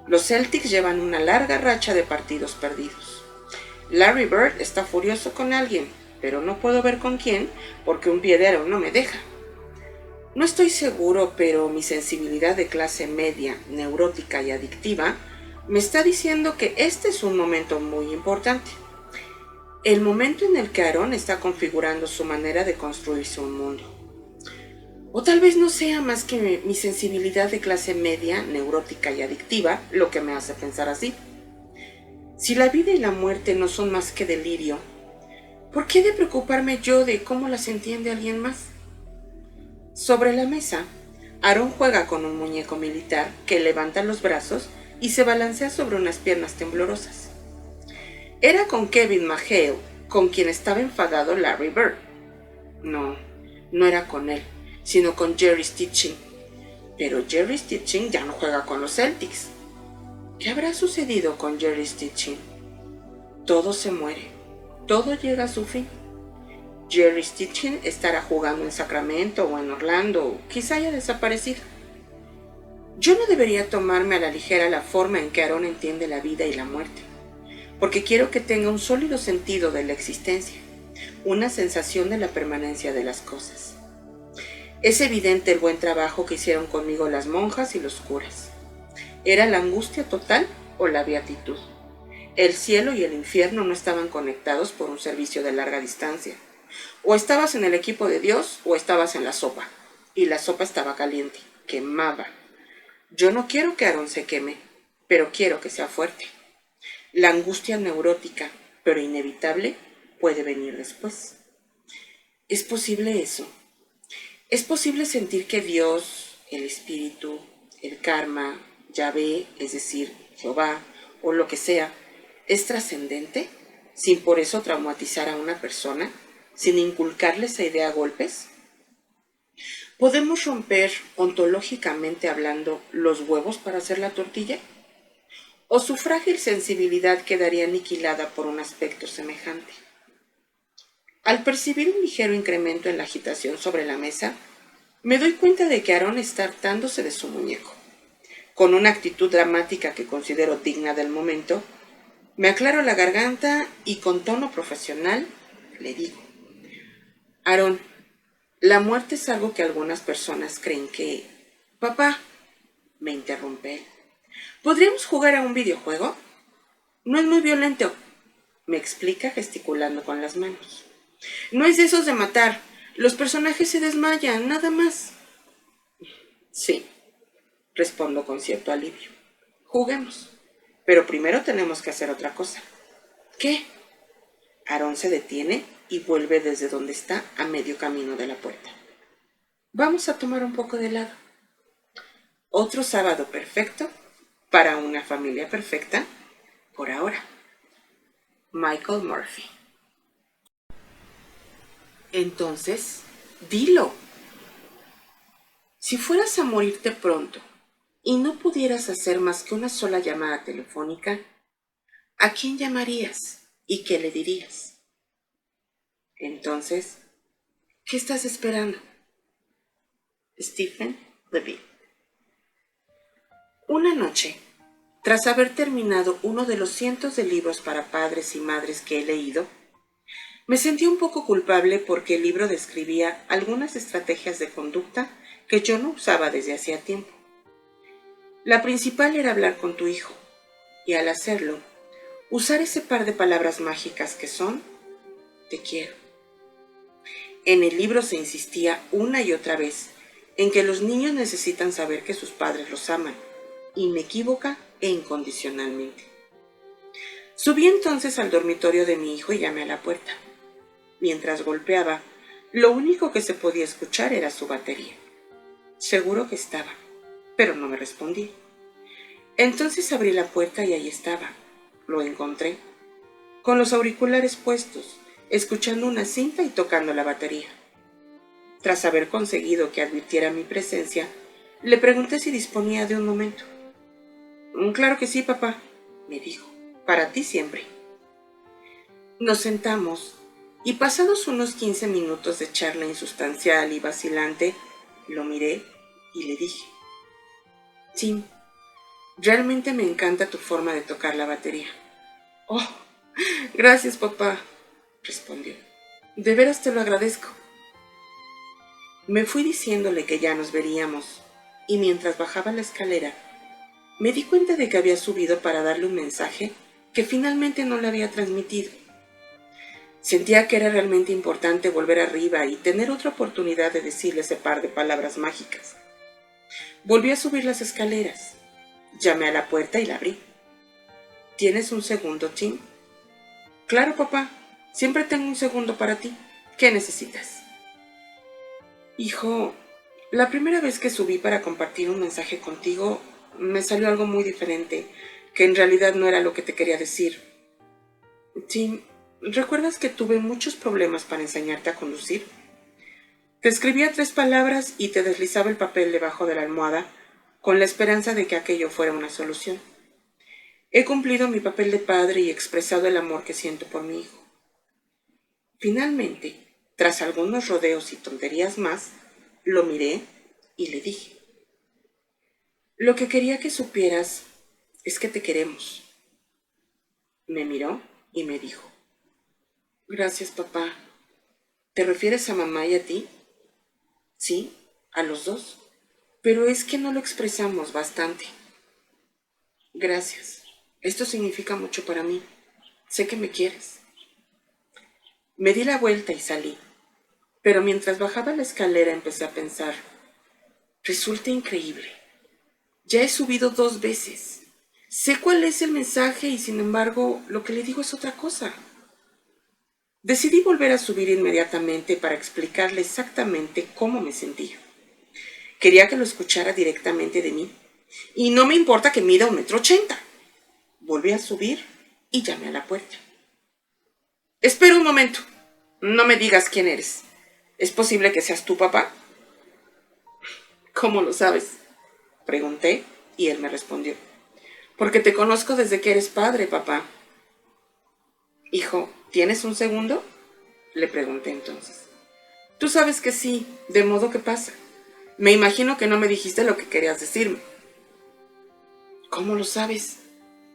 Los Celtics llevan una larga racha de partidos perdidos. Larry Bird está furioso con alguien, pero no puedo ver con quién porque un pie de no me deja. No estoy seguro, pero mi sensibilidad de clase media, neurótica y adictiva me está diciendo que este es un momento muy importante. El momento en el que Aaron está configurando su manera de construirse un mundo. O tal vez no sea más que mi sensibilidad de clase media, neurótica y adictiva lo que me hace pensar así. Si la vida y la muerte no son más que delirio, ¿por qué de preocuparme yo de cómo las entiende alguien más? Sobre la mesa, Aaron juega con un muñeco militar que levanta los brazos y se balancea sobre unas piernas temblorosas. Era con Kevin McHale, con quien estaba enfadado Larry Bird. No, no era con él, sino con Jerry Stitching. Pero Jerry Stitching ya no juega con los Celtics. ¿Qué habrá sucedido con Jerry Stitching? Todo se muere, todo llega a su fin. Jerry Stitching estará jugando en Sacramento o en Orlando, quizá haya desaparecido. Yo no debería tomarme a la ligera la forma en que Aaron entiende la vida y la muerte, porque quiero que tenga un sólido sentido de la existencia, una sensación de la permanencia de las cosas. Es evidente el buen trabajo que hicieron conmigo las monjas y los curas. ¿Era la angustia total o la beatitud? El cielo y el infierno no estaban conectados por un servicio de larga distancia. O estabas en el equipo de Dios o estabas en la sopa. Y la sopa estaba caliente, quemaba. Yo no quiero que Aarón se queme, pero quiero que sea fuerte. La angustia neurótica, pero inevitable, puede venir después. ¿Es posible eso? ¿Es posible sentir que Dios, el Espíritu, el karma, Yahvé, es decir, Jehová, o lo que sea, es trascendente, sin por eso traumatizar a una persona, sin inculcarle esa idea a golpes? ¿Podemos romper ontológicamente hablando los huevos para hacer la tortilla? ¿O su frágil sensibilidad quedaría aniquilada por un aspecto semejante? Al percibir un ligero incremento en la agitación sobre la mesa, me doy cuenta de que Aarón está hartándose de su muñeco. Con una actitud dramática que considero digna del momento, me aclaro la garganta y con tono profesional le digo, Aarón, la muerte es algo que algunas personas creen que... Papá, me interrumpe. ¿Podríamos jugar a un videojuego? No es muy violento, me explica gesticulando con las manos. No es de esos de matar. Los personajes se desmayan, nada más. Sí, respondo con cierto alivio. Juguemos. Pero primero tenemos que hacer otra cosa. ¿Qué? Aarón se detiene y vuelve desde donde está a medio camino de la puerta. Vamos a tomar un poco de helado. Otro sábado perfecto para una familia perfecta por ahora. Michael Murphy. Entonces, dilo. Si fueras a morirte pronto y no pudieras hacer más que una sola llamada telefónica, ¿a quién llamarías y qué le dirías? Entonces, ¿qué estás esperando? Stephen Levy. Una noche, tras haber terminado uno de los cientos de libros para padres y madres que he leído, me sentí un poco culpable porque el libro describía algunas estrategias de conducta que yo no usaba desde hacía tiempo. La principal era hablar con tu hijo y al hacerlo, usar ese par de palabras mágicas que son te quiero. En el libro se insistía una y otra vez en que los niños necesitan saber que sus padres los aman, inequívoca e incondicionalmente. Subí entonces al dormitorio de mi hijo y llamé a la puerta. Mientras golpeaba, lo único que se podía escuchar era su batería. Seguro que estaba pero no me respondí. Entonces abrí la puerta y ahí estaba. Lo encontré. Con los auriculares puestos, escuchando una cinta y tocando la batería. Tras haber conseguido que advirtiera mi presencia, le pregunté si disponía de un momento. "Mm, Claro que sí, papá, me dijo. Para ti siempre. Nos sentamos y pasados unos 15 minutos de charla insustancial y vacilante, lo miré y le dije, Tim, realmente me encanta tu forma de tocar la batería. Oh, gracias papá, respondió. De veras te lo agradezco. Me fui diciéndole que ya nos veríamos, y mientras bajaba la escalera, me di cuenta de que había subido para darle un mensaje que finalmente no le había transmitido. Sentía que era realmente importante volver arriba y tener otra oportunidad de decirle ese par de palabras mágicas. Volví a subir las escaleras. Llamé a la puerta y la abrí. ¿Tienes un segundo, Tim? Claro, papá. Siempre tengo un segundo para ti. ¿Qué necesitas? Hijo, la primera vez que subí para compartir un mensaje contigo, me salió algo muy diferente, que en realidad no era lo que te quería decir. Tim, ¿recuerdas que tuve muchos problemas para enseñarte a conducir? Te escribía tres palabras y te deslizaba el papel debajo de la almohada con la esperanza de que aquello fuera una solución. He cumplido mi papel de padre y expresado el amor que siento por mi hijo. Finalmente, tras algunos rodeos y tonterías más, lo miré y le dije, lo que quería que supieras es que te queremos. Me miró y me dijo, gracias papá. ¿Te refieres a mamá y a ti? Sí, a los dos. Pero es que no lo expresamos bastante. Gracias. Esto significa mucho para mí. Sé que me quieres. Me di la vuelta y salí. Pero mientras bajaba la escalera empecé a pensar, resulta increíble. Ya he subido dos veces. Sé cuál es el mensaje y sin embargo lo que le digo es otra cosa. Decidí volver a subir inmediatamente para explicarle exactamente cómo me sentía. Quería que lo escuchara directamente de mí. Y no me importa que mida un metro ochenta. Volví a subir y llamé a la puerta. Espera un momento. No me digas quién eres. ¿Es posible que seas tu papá? ¿Cómo lo sabes? Pregunté y él me respondió. Porque te conozco desde que eres padre, papá. Hijo, ¿tienes un segundo? Le pregunté entonces. Tú sabes que sí, de modo que pasa. Me imagino que no me dijiste lo que querías decirme. ¿Cómo lo sabes?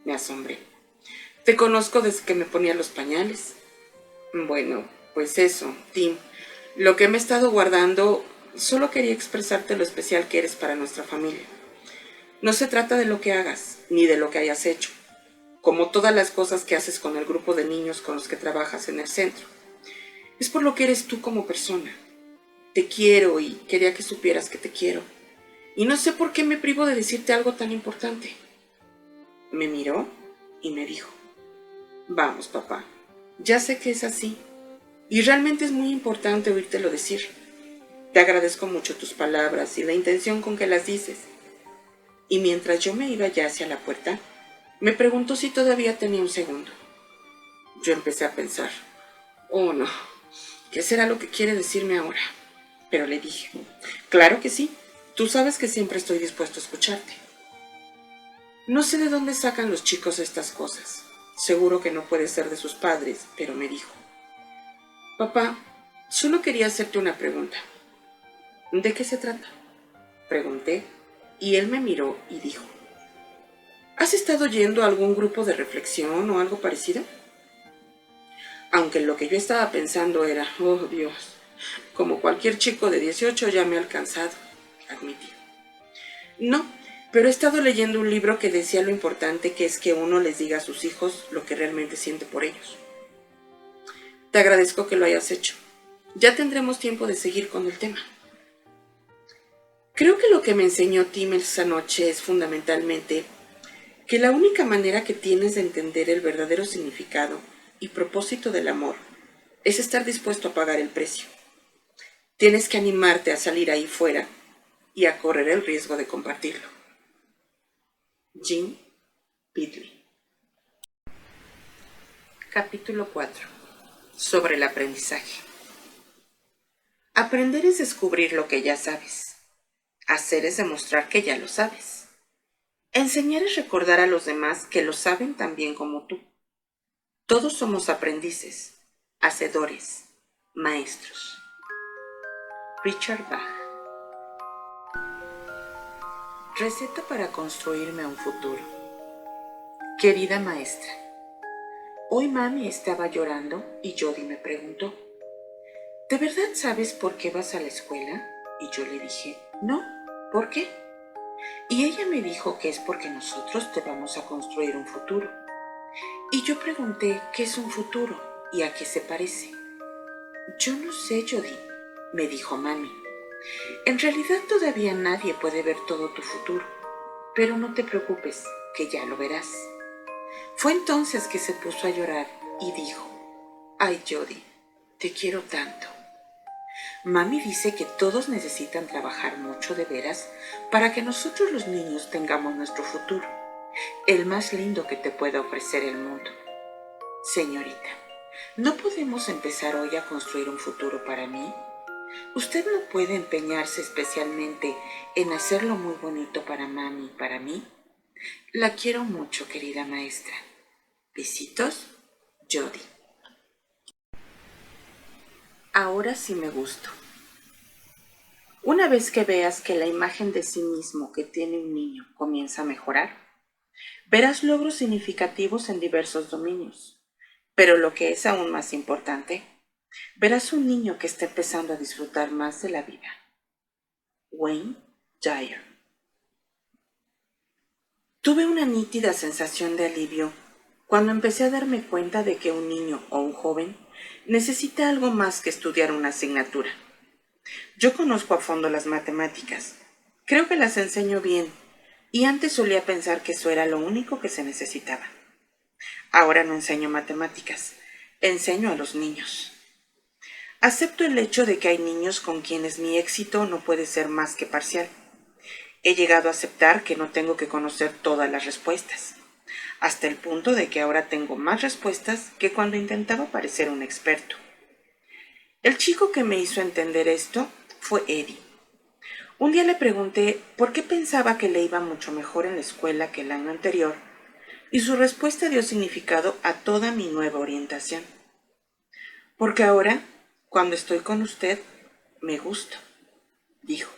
Me asombré. Te conozco desde que me ponía los pañales. Bueno, pues eso, Tim. Lo que me he estado guardando, solo quería expresarte lo especial que eres para nuestra familia. No se trata de lo que hagas, ni de lo que hayas hecho, como todas las cosas que haces con el grupo de niños con los que trabajas en el centro. Es por lo que eres tú como persona. Te quiero y quería que supieras que te quiero. Y no sé por qué me privo de decirte algo tan importante. Me miró y me dijo, vamos papá, ya sé que es así. Y realmente es muy importante oírtelo decir. Te agradezco mucho tus palabras y la intención con que las dices. Y mientras yo me iba ya hacia la puerta, me preguntó si todavía tenía un segundo. Yo empecé a pensar, oh no, ¿qué será lo que quiere decirme ahora? Pero le dije, claro que sí, tú sabes que siempre estoy dispuesto a escucharte. No sé de dónde sacan los chicos estas cosas. Seguro que no puede ser de sus padres, pero me dijo, papá, solo quería hacerte una pregunta. ¿De qué se trata? Pregunté y él me miró y dijo, ¿Has estado yendo a algún grupo de reflexión o algo parecido? Aunque lo que yo estaba pensando era, oh Dios, como cualquier chico de 18 ya me ha alcanzado, admití. No, pero he estado leyendo un libro que decía lo importante que es que uno les diga a sus hijos lo que realmente siente por ellos. Te agradezco que lo hayas hecho. Ya tendremos tiempo de seguir con el tema. Creo que lo que me enseñó Tim esa noche es fundamentalmente que la única manera que tienes de entender el verdadero significado y propósito del amor es estar dispuesto a pagar el precio. Tienes que animarte a salir ahí fuera y a correr el riesgo de compartirlo. Jean Pidley. Capítulo 4. Sobre el aprendizaje. Aprender es descubrir lo que ya sabes. Hacer es demostrar que ya lo sabes. Enseñar es recordar a los demás que lo saben tan bien como tú. Todos somos aprendices, hacedores, maestros. Richard Bach. Receta para construirme un futuro. Querida maestra, hoy mami estaba llorando y Jody me preguntó, ¿de verdad sabes por qué vas a la escuela? Y yo le dije, no, ¿por qué? Y ella me dijo que es porque nosotros te vamos a construir un futuro. Y yo pregunté qué es un futuro y a qué se parece. Yo no sé, Jody, me dijo mami. En realidad todavía nadie puede ver todo tu futuro, pero no te preocupes, que ya lo verás. Fue entonces que se puso a llorar y dijo, ay Jody, te quiero tanto. Mami dice que todos necesitan trabajar mucho de veras para que nosotros los niños tengamos nuestro futuro, el más lindo que te pueda ofrecer el mundo. Señorita, ¿no podemos empezar hoy a construir un futuro para mí? Usted no puede empeñarse especialmente en hacerlo muy bonito para mami y para mí. La quiero mucho, querida maestra. Besitos, Jody. Ahora sí me gusto. Una vez que veas que la imagen de sí mismo que tiene un niño comienza a mejorar, verás logros significativos en diversos dominios. Pero lo que es aún más importante, verás un niño que está empezando a disfrutar más de la vida. Wayne Dyer. Tuve una nítida sensación de alivio cuando empecé a darme cuenta de que un niño o un joven necesita algo más que estudiar una asignatura. Yo conozco a fondo las matemáticas. Creo que las enseño bien y antes solía pensar que eso era lo único que se necesitaba. Ahora no enseño matemáticas, enseño a los niños. Acepto el hecho de que hay niños con quienes mi éxito no puede ser más que parcial. He llegado a aceptar que no tengo que conocer todas las respuestas, hasta el punto de que ahora tengo más respuestas que cuando intentaba parecer un experto. El chico que me hizo entender esto fue Eddie. Un día le pregunté por qué pensaba que le iba mucho mejor en la escuela que el año anterior, y su respuesta dio significado a toda mi nueva orientación. Porque ahora cuando estoy con usted, me gusto, dijo.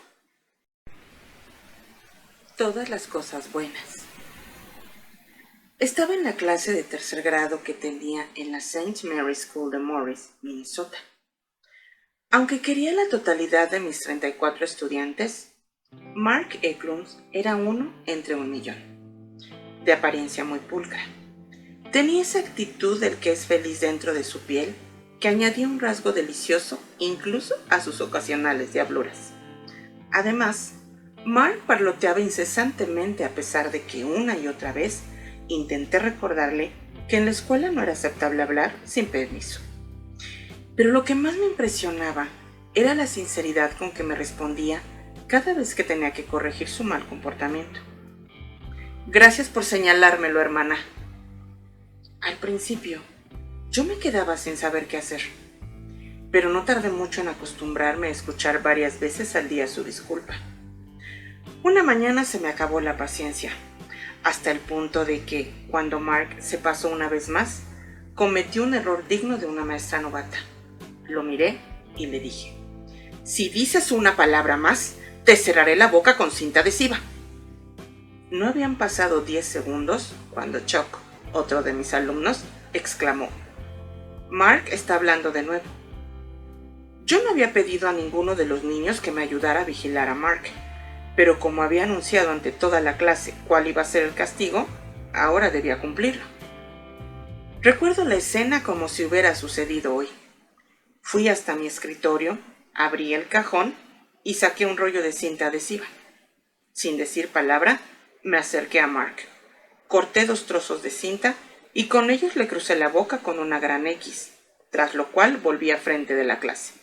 Todas las cosas buenas. Estaba en la clase de tercer grado que tenía en la St. Mary's School de Morris, Minnesota. Aunque quería la totalidad de mis 34 estudiantes, Mark Eklund era uno entre un millón, de apariencia muy pulcra. Tenía esa actitud del que es feliz dentro de su piel que añadía un rasgo delicioso incluso a sus ocasionales diabluras. Además, Mark parloteaba incesantemente a pesar de que una y otra vez intenté recordarle que en la escuela no era aceptable hablar sin permiso. Pero lo que más me impresionaba era la sinceridad con que me respondía cada vez que tenía que corregir su mal comportamiento. Gracias por señalármelo, hermana. Al principio, yo me quedaba sin saber qué hacer, pero no tardé mucho en acostumbrarme a escuchar varias veces al día su disculpa. Una mañana se me acabó la paciencia, hasta el punto de que, cuando Mark se pasó una vez más, cometió un error digno de una maestra novata. Lo miré y le dije, si dices una palabra más, te cerraré la boca con cinta adhesiva. No habían pasado diez segundos cuando Chuck, otro de mis alumnos, exclamó, Mark está hablando de nuevo. Yo no había pedido a ninguno de los niños que me ayudara a vigilar a Mark, pero como había anunciado ante toda la clase cuál iba a ser el castigo, ahora debía cumplirlo. Recuerdo la escena como si hubiera sucedido hoy. Fui hasta mi escritorio, abrí el cajón y saqué un rollo de cinta adhesiva. Sin decir palabra, me acerqué a Mark. Corté dos trozos de cinta y con ellos le crucé la boca con una gran X, tras lo cual volví a frente de la clase.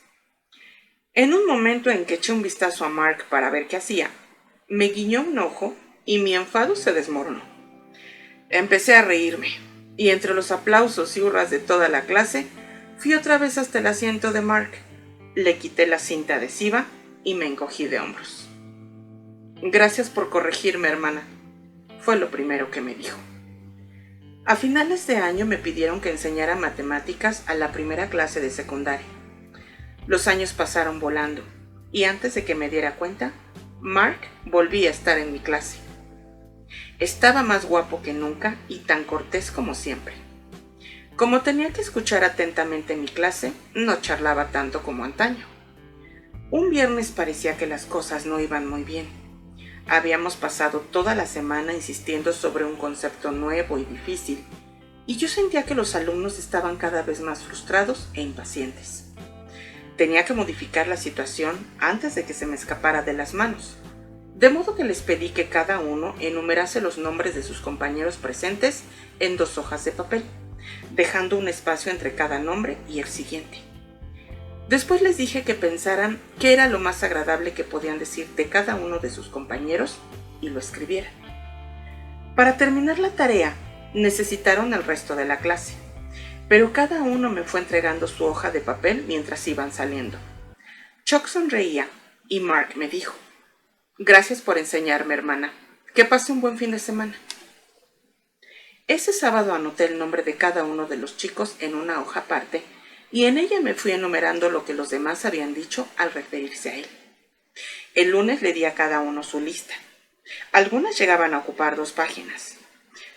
En un momento en que eché un vistazo a Mark para ver qué hacía, me guiñó un ojo y mi enfado se desmoronó. Empecé a reírme, y entre los aplausos y hurras de toda la clase, fui otra vez hasta el asiento de Mark. Le quité la cinta adhesiva y me encogí de hombros. Gracias por corregirme, hermana, fue lo primero que me dijo. A finales de año me pidieron que enseñara matemáticas a la primera clase de secundaria. Los años pasaron volando y antes de que me diera cuenta, Mark volvía a estar en mi clase. Estaba más guapo que nunca y tan cortés como siempre. Como tenía que escuchar atentamente mi clase, no charlaba tanto como antaño. Un viernes parecía que las cosas no iban muy bien. Habíamos pasado toda la semana insistiendo sobre un concepto nuevo y difícil, y yo sentía que los alumnos estaban cada vez más frustrados e impacientes. Tenía que modificar la situación antes de que se me escapara de las manos, de modo que les pedí que cada uno enumerase los nombres de sus compañeros presentes en dos hojas de papel, dejando un espacio entre cada nombre y el siguiente. Después les dije que pensaran qué era lo más agradable que podían decir de cada uno de sus compañeros y lo escribieran. Para terminar la tarea, necesitaron el resto de la clase, pero cada uno me fue entregando su hoja de papel mientras iban saliendo. Chuck sonreía y Mark me dijo, Gracias por enseñarme, hermana. Que pase un buen fin de semana. Ese sábado anoté el nombre de cada uno de los chicos en una hoja aparte y en ella me fui enumerando lo que los demás habían dicho al referirse a él. El lunes le di a cada uno su lista. Algunas llegaban a ocupar dos páginas.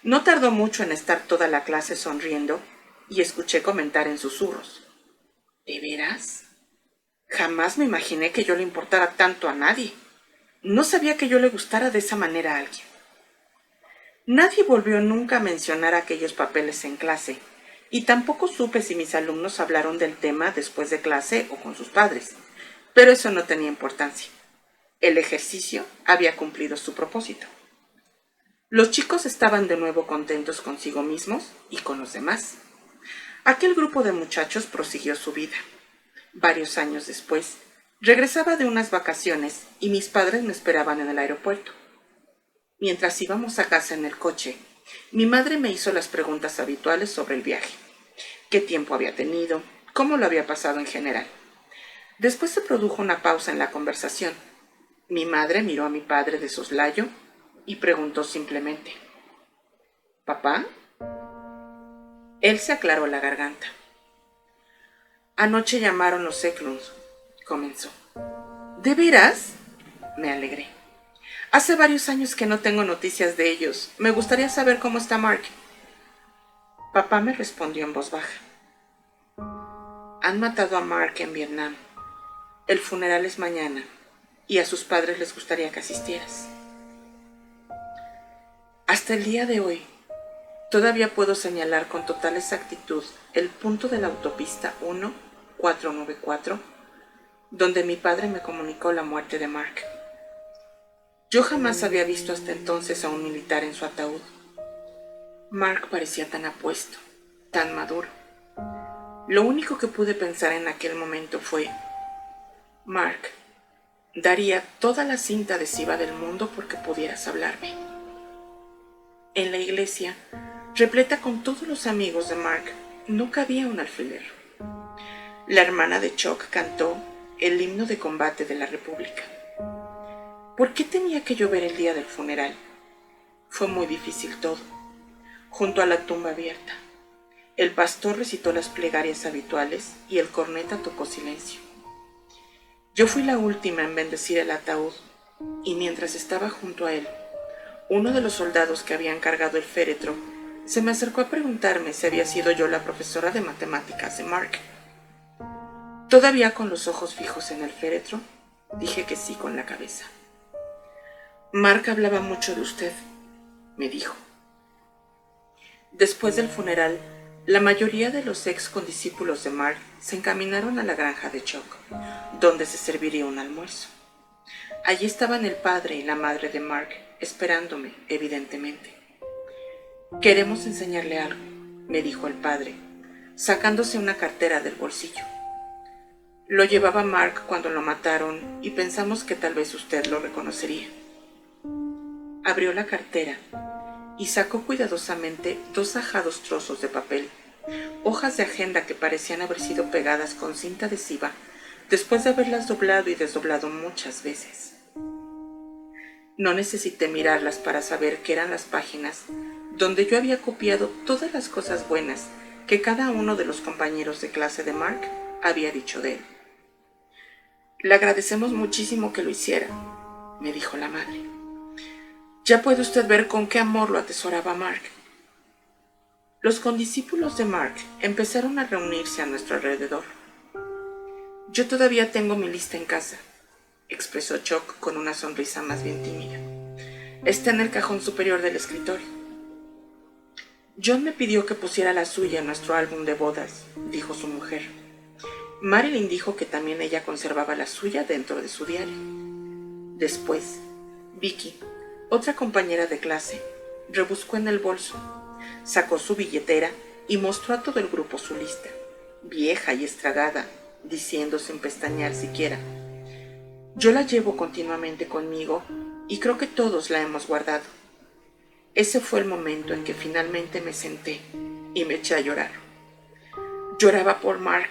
No tardó mucho en estar toda la clase sonriendo y escuché comentar en susurros. ¿De veras? Jamás me imaginé que yo le importara tanto a nadie. No sabía que yo le gustara de esa manera a alguien. Nadie volvió nunca a mencionar aquellos papeles en clase, y tampoco supe si mis alumnos hablaron del tema después de clase o con sus padres, pero eso no tenía importancia. El ejercicio había cumplido su propósito. Los chicos estaban de nuevo contentos consigo mismos y con los demás. Aquel grupo de muchachos prosiguió su vida. Varios años después, regresaba de unas vacaciones y mis padres me esperaban en el aeropuerto. Mientras íbamos a casa en el coche, mi madre me hizo las preguntas habituales sobre el viaje. ¿Qué tiempo había tenido? ¿Cómo lo había pasado en general? Después se produjo una pausa en la conversación. Mi madre miró a mi padre de soslayo y preguntó simplemente, ¿Papá? Él se aclaró la garganta. Anoche llamaron los Eklunds, comenzó. ¿De veras? Me alegré. Hace varios años que no tengo noticias de ellos. Me gustaría saber cómo está Mark. Papá me respondió en voz baja. Han matado a Mark en Vietnam. El funeral es mañana y a sus padres les gustaría que asistieras. Hasta el día de hoy, todavía puedo señalar con total exactitud el punto de la autopista 1494 donde mi padre me comunicó la muerte de Mark. Yo jamás había visto hasta entonces a un militar en su ataúd. Mark parecía tan apuesto, tan maduro. Lo único que pude pensar en aquel momento fue, Mark, daría toda la cinta adhesiva del mundo porque pudieras hablarme. En la iglesia, repleta con todos los amigos de Mark, no cabía un alfiler. La hermana de Chuck cantó el himno de combate de la República. ¿Por qué tenía que llover el día del funeral? Fue muy difícil todo. Junto a la tumba abierta, el pastor recitó las plegarias habituales y el corneta tocó silencio. Yo fui la última en bendecir el ataúd y mientras estaba junto a él, uno de los soldados que habían cargado el féretro se me acercó a preguntarme si había sido yo la profesora de matemáticas de Mark. Todavía con los ojos fijos en el féretro, dije que sí con la cabeza. Mark hablaba mucho de usted, me dijo. Después del funeral, la mayoría de los ex condiscípulos de Mark se encaminaron a la granja de Chuck, donde se serviría un almuerzo. Allí estaban el padre y la madre de Mark, esperándome, evidentemente. Queremos enseñarle algo, me dijo el padre, sacándose una cartera del bolsillo. Lo llevaba Mark cuando lo mataron y pensamos que tal vez usted lo reconocería. Abrió la cartera y sacó cuidadosamente dos ajados trozos de papel, hojas de agenda que parecían haber sido pegadas con cinta adhesiva después de haberlas doblado y desdoblado muchas veces. No necesité mirarlas para saber que eran las páginas donde yo había copiado todas las cosas buenas que cada uno de los compañeros de clase de Mark había dicho de él. Le agradecemos muchísimo que lo hiciera, me dijo la madre. Ya puede usted ver con qué amor lo atesoraba Mark. Los condiscípulos de Mark empezaron a reunirse a nuestro alrededor. Yo todavía tengo mi lista en casa, expresó Chuck con una sonrisa más bien tímida. Está en el cajón superior del escritorio. John me pidió que pusiera la suya en nuestro álbum de bodas, dijo su mujer. Marilyn dijo que también ella conservaba la suya dentro de su diario. Después, Vicky, otra compañera de clase, rebuscó en el bolso, sacó su billetera y mostró a todo el grupo su lista, vieja y estragada, diciendo sin pestañear siquiera. Yo la llevo continuamente conmigo y creo que todos la hemos guardado. Ese fue el momento en que finalmente me senté y me eché a llorar. Lloraba por Mark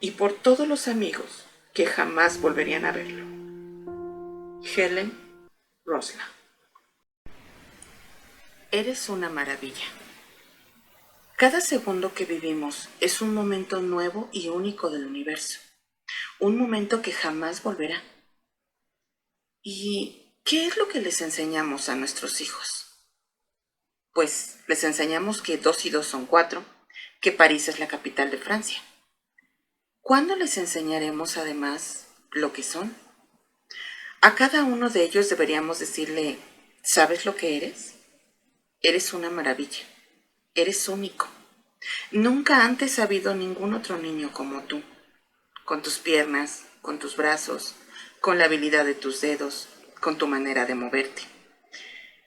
y por todos los amigos que jamás volverían a verlo. Helen Rosla. Eres una maravilla. Cada segundo que vivimos es un momento nuevo y único del universo. Un momento que jamás volverá. ¿Y qué es lo que les enseñamos a nuestros hijos? Pues les enseñamos que dos y dos son cuatro, que París es la capital de Francia. ¿Cuándo les enseñaremos además lo que son? A cada uno de ellos deberíamos decirle, ¿sabes lo que eres? Eres una maravilla. Eres único. Nunca antes ha habido ningún otro niño como tú. Con tus piernas, con tus brazos, con la habilidad de tus dedos, con tu manera de moverte.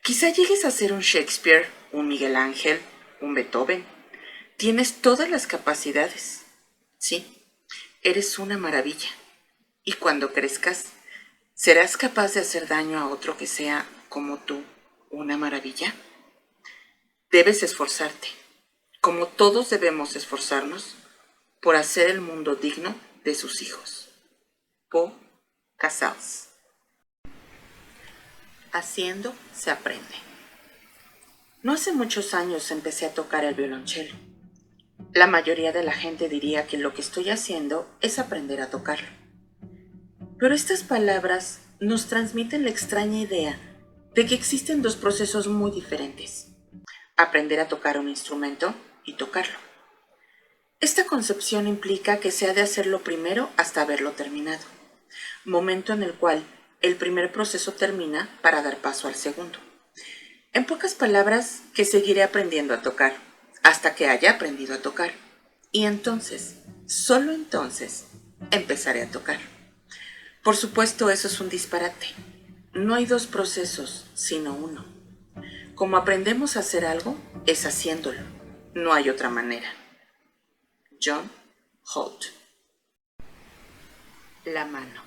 Quizá llegues a ser un Shakespeare, un Miguel Ángel, un Beethoven. Tienes todas las capacidades. Sí, eres una maravilla. Y cuando crezcas, ¿serás capaz de hacer daño a otro que sea como tú una maravilla? Debes esforzarte, como todos debemos esforzarnos, por hacer el mundo digno de sus hijos. Po Casals. Haciendo se aprende. No hace muchos años empecé a tocar el violonchelo. La mayoría de la gente diría que lo que estoy haciendo es aprender a tocarlo. Pero estas palabras nos transmiten la extraña idea de que existen dos procesos muy diferentes aprender a tocar un instrumento y tocarlo. Esta concepción implica que se ha de hacerlo primero hasta haberlo terminado, momento en el cual el primer proceso termina para dar paso al segundo. En pocas palabras, que seguiré aprendiendo a tocar, hasta que haya aprendido a tocar. Y entonces, solo entonces, empezaré a tocar. Por supuesto, eso es un disparate. No hay dos procesos, sino uno. Como aprendemos a hacer algo, es haciéndolo. No hay otra manera. John Holt. La mano.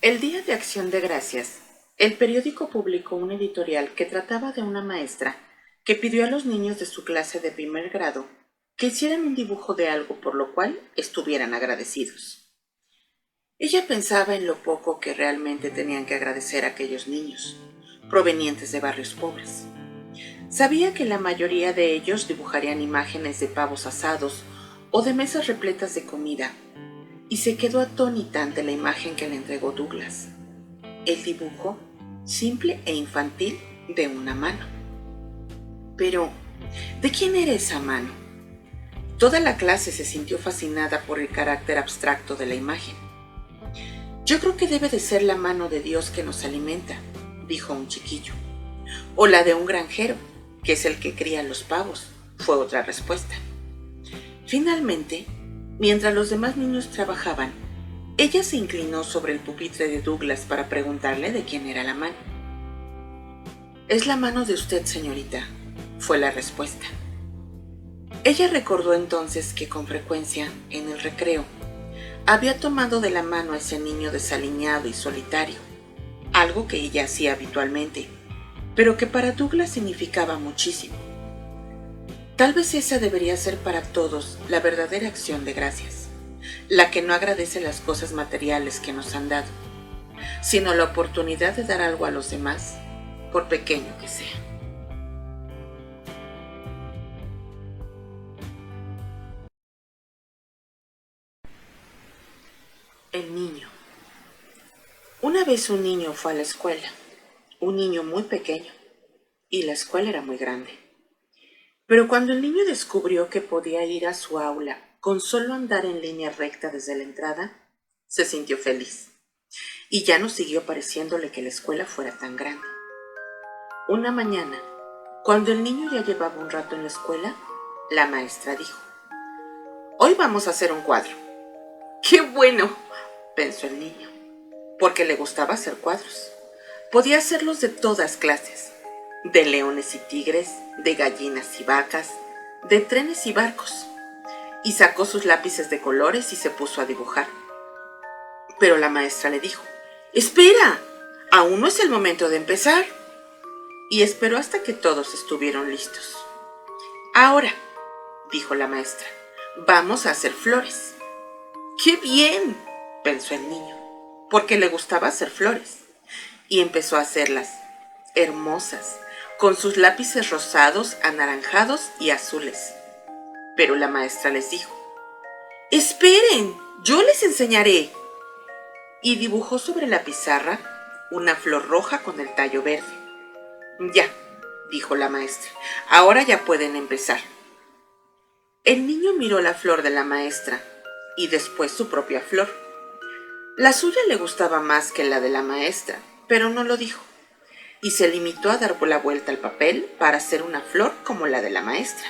El Día de Acción de Gracias, el periódico publicó un editorial que trataba de una maestra que pidió a los niños de su clase de primer grado que hicieran un dibujo de algo por lo cual estuvieran agradecidos. Ella pensaba en lo poco que realmente tenían que agradecer a aquellos niños provenientes de barrios pobres. Sabía que la mayoría de ellos dibujarían imágenes de pavos asados o de mesas repletas de comida, y se quedó atónita ante la imagen que le entregó Douglas. El dibujo, simple e infantil, de una mano. Pero, ¿de quién era esa mano? Toda la clase se sintió fascinada por el carácter abstracto de la imagen. Yo creo que debe de ser la mano de Dios que nos alimenta, dijo un chiquillo. O la de un granjero, que es el que cría los pavos, fue otra respuesta. Finalmente, mientras los demás niños trabajaban, ella se inclinó sobre el pupitre de Douglas para preguntarle de quién era la mano. Es la mano de usted, señorita, fue la respuesta. Ella recordó entonces que con frecuencia, en el recreo, había tomado de la mano a ese niño desaliñado y solitario, algo que ella hacía habitualmente, pero que para Douglas significaba muchísimo. Tal vez esa debería ser para todos la verdadera acción de gracias, la que no agradece las cosas materiales que nos han dado, sino la oportunidad de dar algo a los demás, por pequeño que sea. El niño. Una vez un niño fue a la escuela, un niño muy pequeño, y la escuela era muy grande. Pero cuando el niño descubrió que podía ir a su aula con solo andar en línea recta desde la entrada, se sintió feliz. Y ya no siguió pareciéndole que la escuela fuera tan grande. Una mañana, cuando el niño ya llevaba un rato en la escuela, la maestra dijo, Hoy vamos a hacer un cuadro. ¡Qué bueno! pensó el niño, porque le gustaba hacer cuadros. Podía hacerlos de todas clases, de leones y tigres, de gallinas y vacas, de trenes y barcos, y sacó sus lápices de colores y se puso a dibujar. Pero la maestra le dijo, Espera, aún no es el momento de empezar. Y esperó hasta que todos estuvieron listos. Ahora, dijo la maestra, vamos a hacer flores. ¡Qué bien! pensó el niño, porque le gustaba hacer flores. Y empezó a hacerlas, hermosas, con sus lápices rosados, anaranjados y azules. Pero la maestra les dijo, Esperen, yo les enseñaré. Y dibujó sobre la pizarra una flor roja con el tallo verde. Ya, dijo la maestra, ahora ya pueden empezar. El niño miró la flor de la maestra y después su propia flor. La suya le gustaba más que la de la maestra, pero no lo dijo y se limitó a dar la vuelta al papel para hacer una flor como la de la maestra,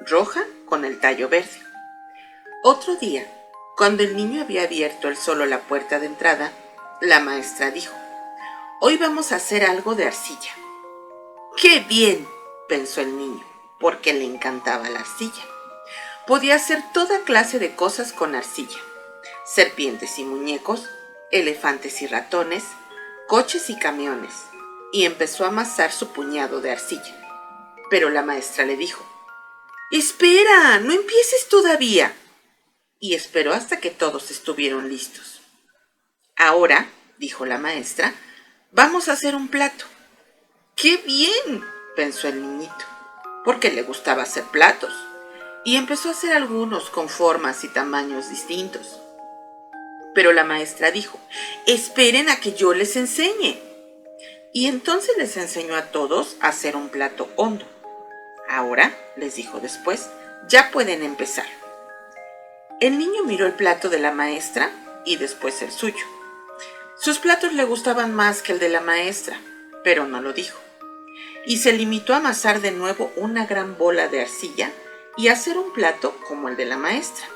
roja con el tallo verde. Otro día, cuando el niño había abierto él solo la puerta de entrada, la maestra dijo, Hoy vamos a hacer algo de arcilla. ¡Qué bien! pensó el niño, porque le encantaba la arcilla. Podía hacer toda clase de cosas con arcilla. Serpientes y muñecos, elefantes y ratones, coches y camiones, y empezó a amasar su puñado de arcilla. Pero la maestra le dijo, Espera, no empieces todavía. Y esperó hasta que todos estuvieron listos. Ahora, dijo la maestra, vamos a hacer un plato. ¡Qué bien! pensó el niñito, porque le gustaba hacer platos. Y empezó a hacer algunos con formas y tamaños distintos. Pero la maestra dijo, esperen a que yo les enseñe y entonces les enseñó a todos a hacer un plato hondo. Ahora, les dijo después, ya pueden empezar. El niño miró el plato de la maestra y después el suyo. Sus platos le gustaban más que el de la maestra, pero no lo dijo. Y se limitó a amasar de nuevo una gran bola de arcilla y hacer un plato como el de la maestra,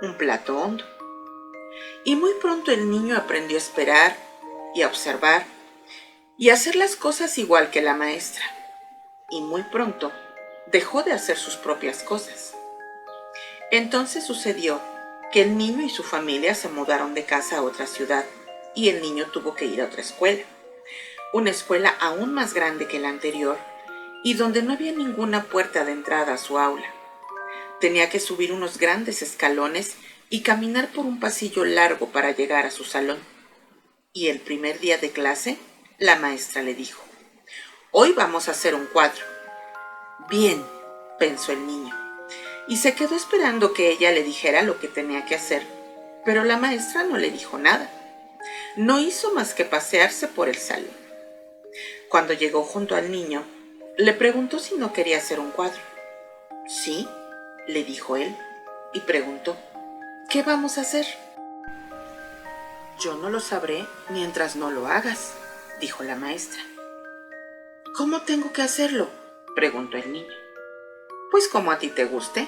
un plato hondo. Y muy pronto el niño aprendió a esperar y a observar y hacer las cosas igual que la maestra. Y muy pronto dejó de hacer sus propias cosas. Entonces sucedió que el niño y su familia se mudaron de casa a otra ciudad y el niño tuvo que ir a otra escuela, una escuela aún más grande que la anterior y donde no había ninguna puerta de entrada a su aula. Tenía que subir unos grandes escalones y caminar por un pasillo largo para llegar a su salón. Y el primer día de clase la maestra le dijo, hoy vamos a hacer un cuadro. Bien, pensó el niño, y se quedó esperando que ella le dijera lo que tenía que hacer, pero la maestra no le dijo nada. No hizo más que pasearse por el salón. Cuando llegó junto al niño, le preguntó si no quería hacer un cuadro. Sí, le dijo él, y preguntó, ¿qué vamos a hacer? Yo no lo sabré mientras no lo hagas, dijo la maestra. ¿Cómo tengo que hacerlo? Preguntó el niño. Pues como a ti te guste,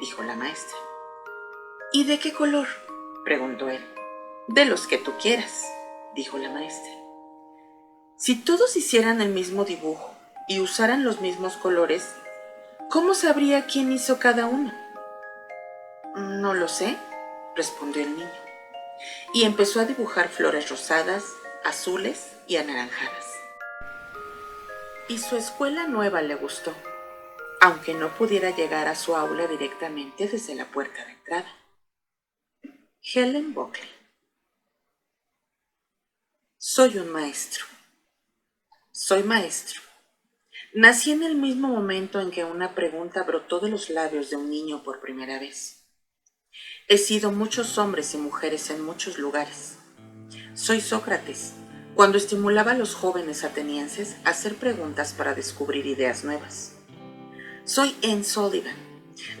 dijo la maestra. ¿Y de qué color? preguntó él. De los que tú quieras, dijo la maestra. Si todos hicieran el mismo dibujo y usaran los mismos colores, ¿cómo sabría quién hizo cada uno? No lo sé, respondió el niño. Y empezó a dibujar flores rosadas, azules y anaranjadas. Y su escuela nueva le gustó, aunque no pudiera llegar a su aula directamente desde la puerta de entrada. Helen Buckley. Soy un maestro. Soy maestro. Nací en el mismo momento en que una pregunta brotó de los labios de un niño por primera vez. He sido muchos hombres y mujeres en muchos lugares. Soy Sócrates, cuando estimulaba a los jóvenes atenienses a hacer preguntas para descubrir ideas nuevas. Soy Anne Sullivan,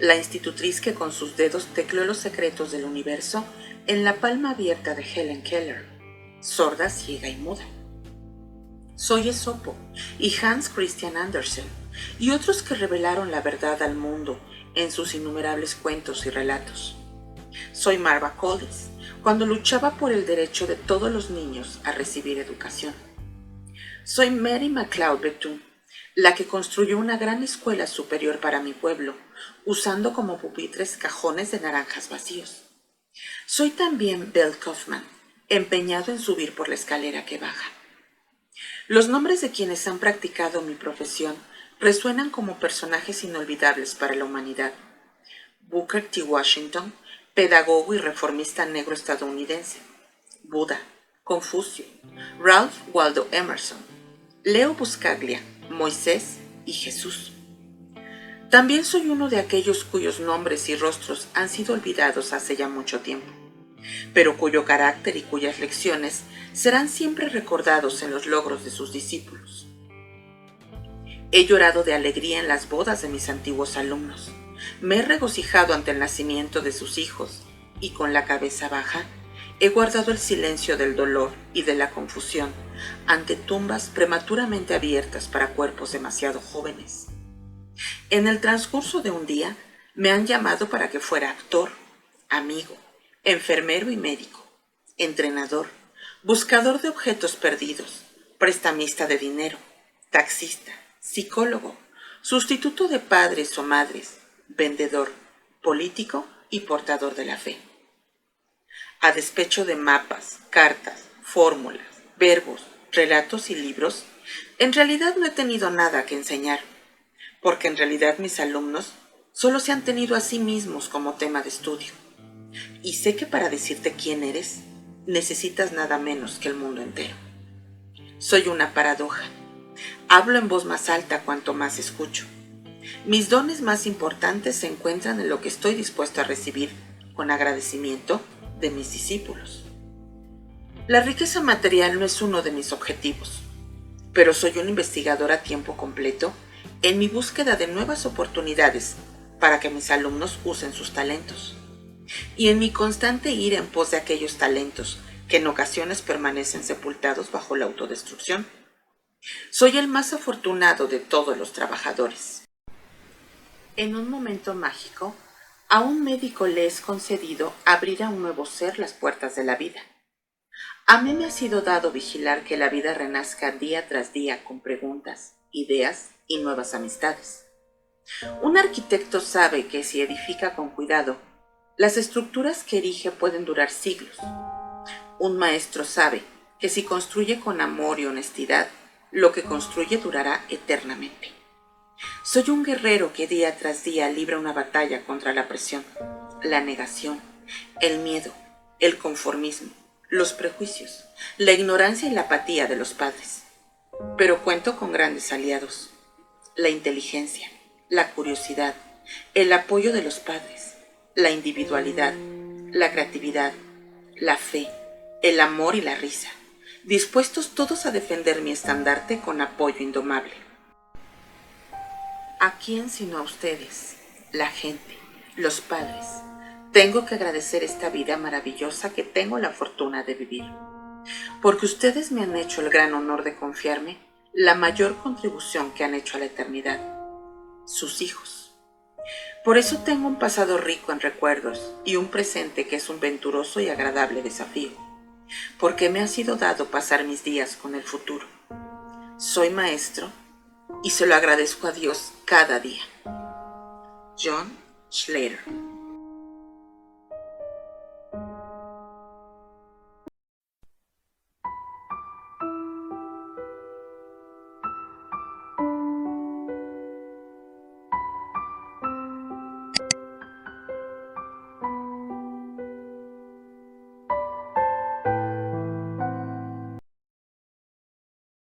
la institutriz que con sus dedos tecleó los secretos del universo en la palma abierta de Helen Keller, sorda, ciega y muda. Soy Esopo y Hans Christian Andersen y otros que revelaron la verdad al mundo en sus innumerables cuentos y relatos. Soy Marva Collins, cuando luchaba por el derecho de todos los niños a recibir educación. Soy Mary MacLeod Bethune, la que construyó una gran escuela superior para mi pueblo, usando como pupitres cajones de naranjas vacíos. Soy también Belle Kaufman, empeñado en subir por la escalera que baja. Los nombres de quienes han practicado mi profesión resuenan como personajes inolvidables para la humanidad. Booker T. Washington, pedagogo y reformista negro estadounidense. Buda, Confucio, Ralph Waldo Emerson, Leo Buscaglia, Moisés y Jesús. También soy uno de aquellos cuyos nombres y rostros han sido olvidados hace ya mucho tiempo, pero cuyo carácter y cuyas lecciones serán siempre recordados en los logros de sus discípulos. He llorado de alegría en las bodas de mis antiguos alumnos me he regocijado ante el nacimiento de sus hijos y con la cabeza baja he guardado el silencio del dolor y de la confusión ante tumbas prematuramente abiertas para cuerpos demasiado jóvenes. En el transcurso de un día me han llamado para que fuera actor, amigo, enfermero y médico, entrenador, buscador de objetos perdidos, prestamista de dinero, taxista, psicólogo, sustituto de padres o madres, vendedor, político y portador de la fe. A despecho de mapas, cartas, fórmulas, verbos, relatos y libros, en realidad no he tenido nada que enseñar, porque en realidad mis alumnos solo se han tenido a sí mismos como tema de estudio. Y sé que para decirte quién eres, necesitas nada menos que el mundo entero. Soy una paradoja. Hablo en voz más alta cuanto más escucho mis dones más importantes se encuentran en lo que estoy dispuesto a recibir con agradecimiento de mis discípulos. La riqueza material no es uno de mis objetivos, pero soy un investigador a tiempo completo en mi búsqueda de nuevas oportunidades para que mis alumnos usen sus talentos y en mi constante ir en pos de aquellos talentos que en ocasiones permanecen sepultados bajo la autodestrucción. Soy el más afortunado de todos los trabajadores en un momento mágico, a un médico le es concedido abrir a un nuevo ser las puertas de la vida. A mí me ha sido dado vigilar que la vida renazca día tras día con preguntas, ideas y nuevas amistades. Un arquitecto sabe que si edifica con cuidado, las estructuras que erige pueden durar siglos. Un maestro sabe que si construye con amor y honestidad, lo que construye durará eternamente. Soy un guerrero que día tras día libra una batalla contra la presión, la negación, el miedo, el conformismo, los prejuicios, la ignorancia y la apatía de los padres. Pero cuento con grandes aliados, la inteligencia, la curiosidad, el apoyo de los padres, la individualidad, la creatividad, la fe, el amor y la risa, dispuestos todos a defender mi estandarte con apoyo indomable. ¿A quién sino a ustedes, la gente, los padres? Tengo que agradecer esta vida maravillosa que tengo la fortuna de vivir. Porque ustedes me han hecho el gran honor de confiarme la mayor contribución que han hecho a la eternidad, sus hijos. Por eso tengo un pasado rico en recuerdos y un presente que es un venturoso y agradable desafío, porque me ha sido dado pasar mis días con el futuro. Soy maestro y se lo agradezco a Dios cada día. John Schlater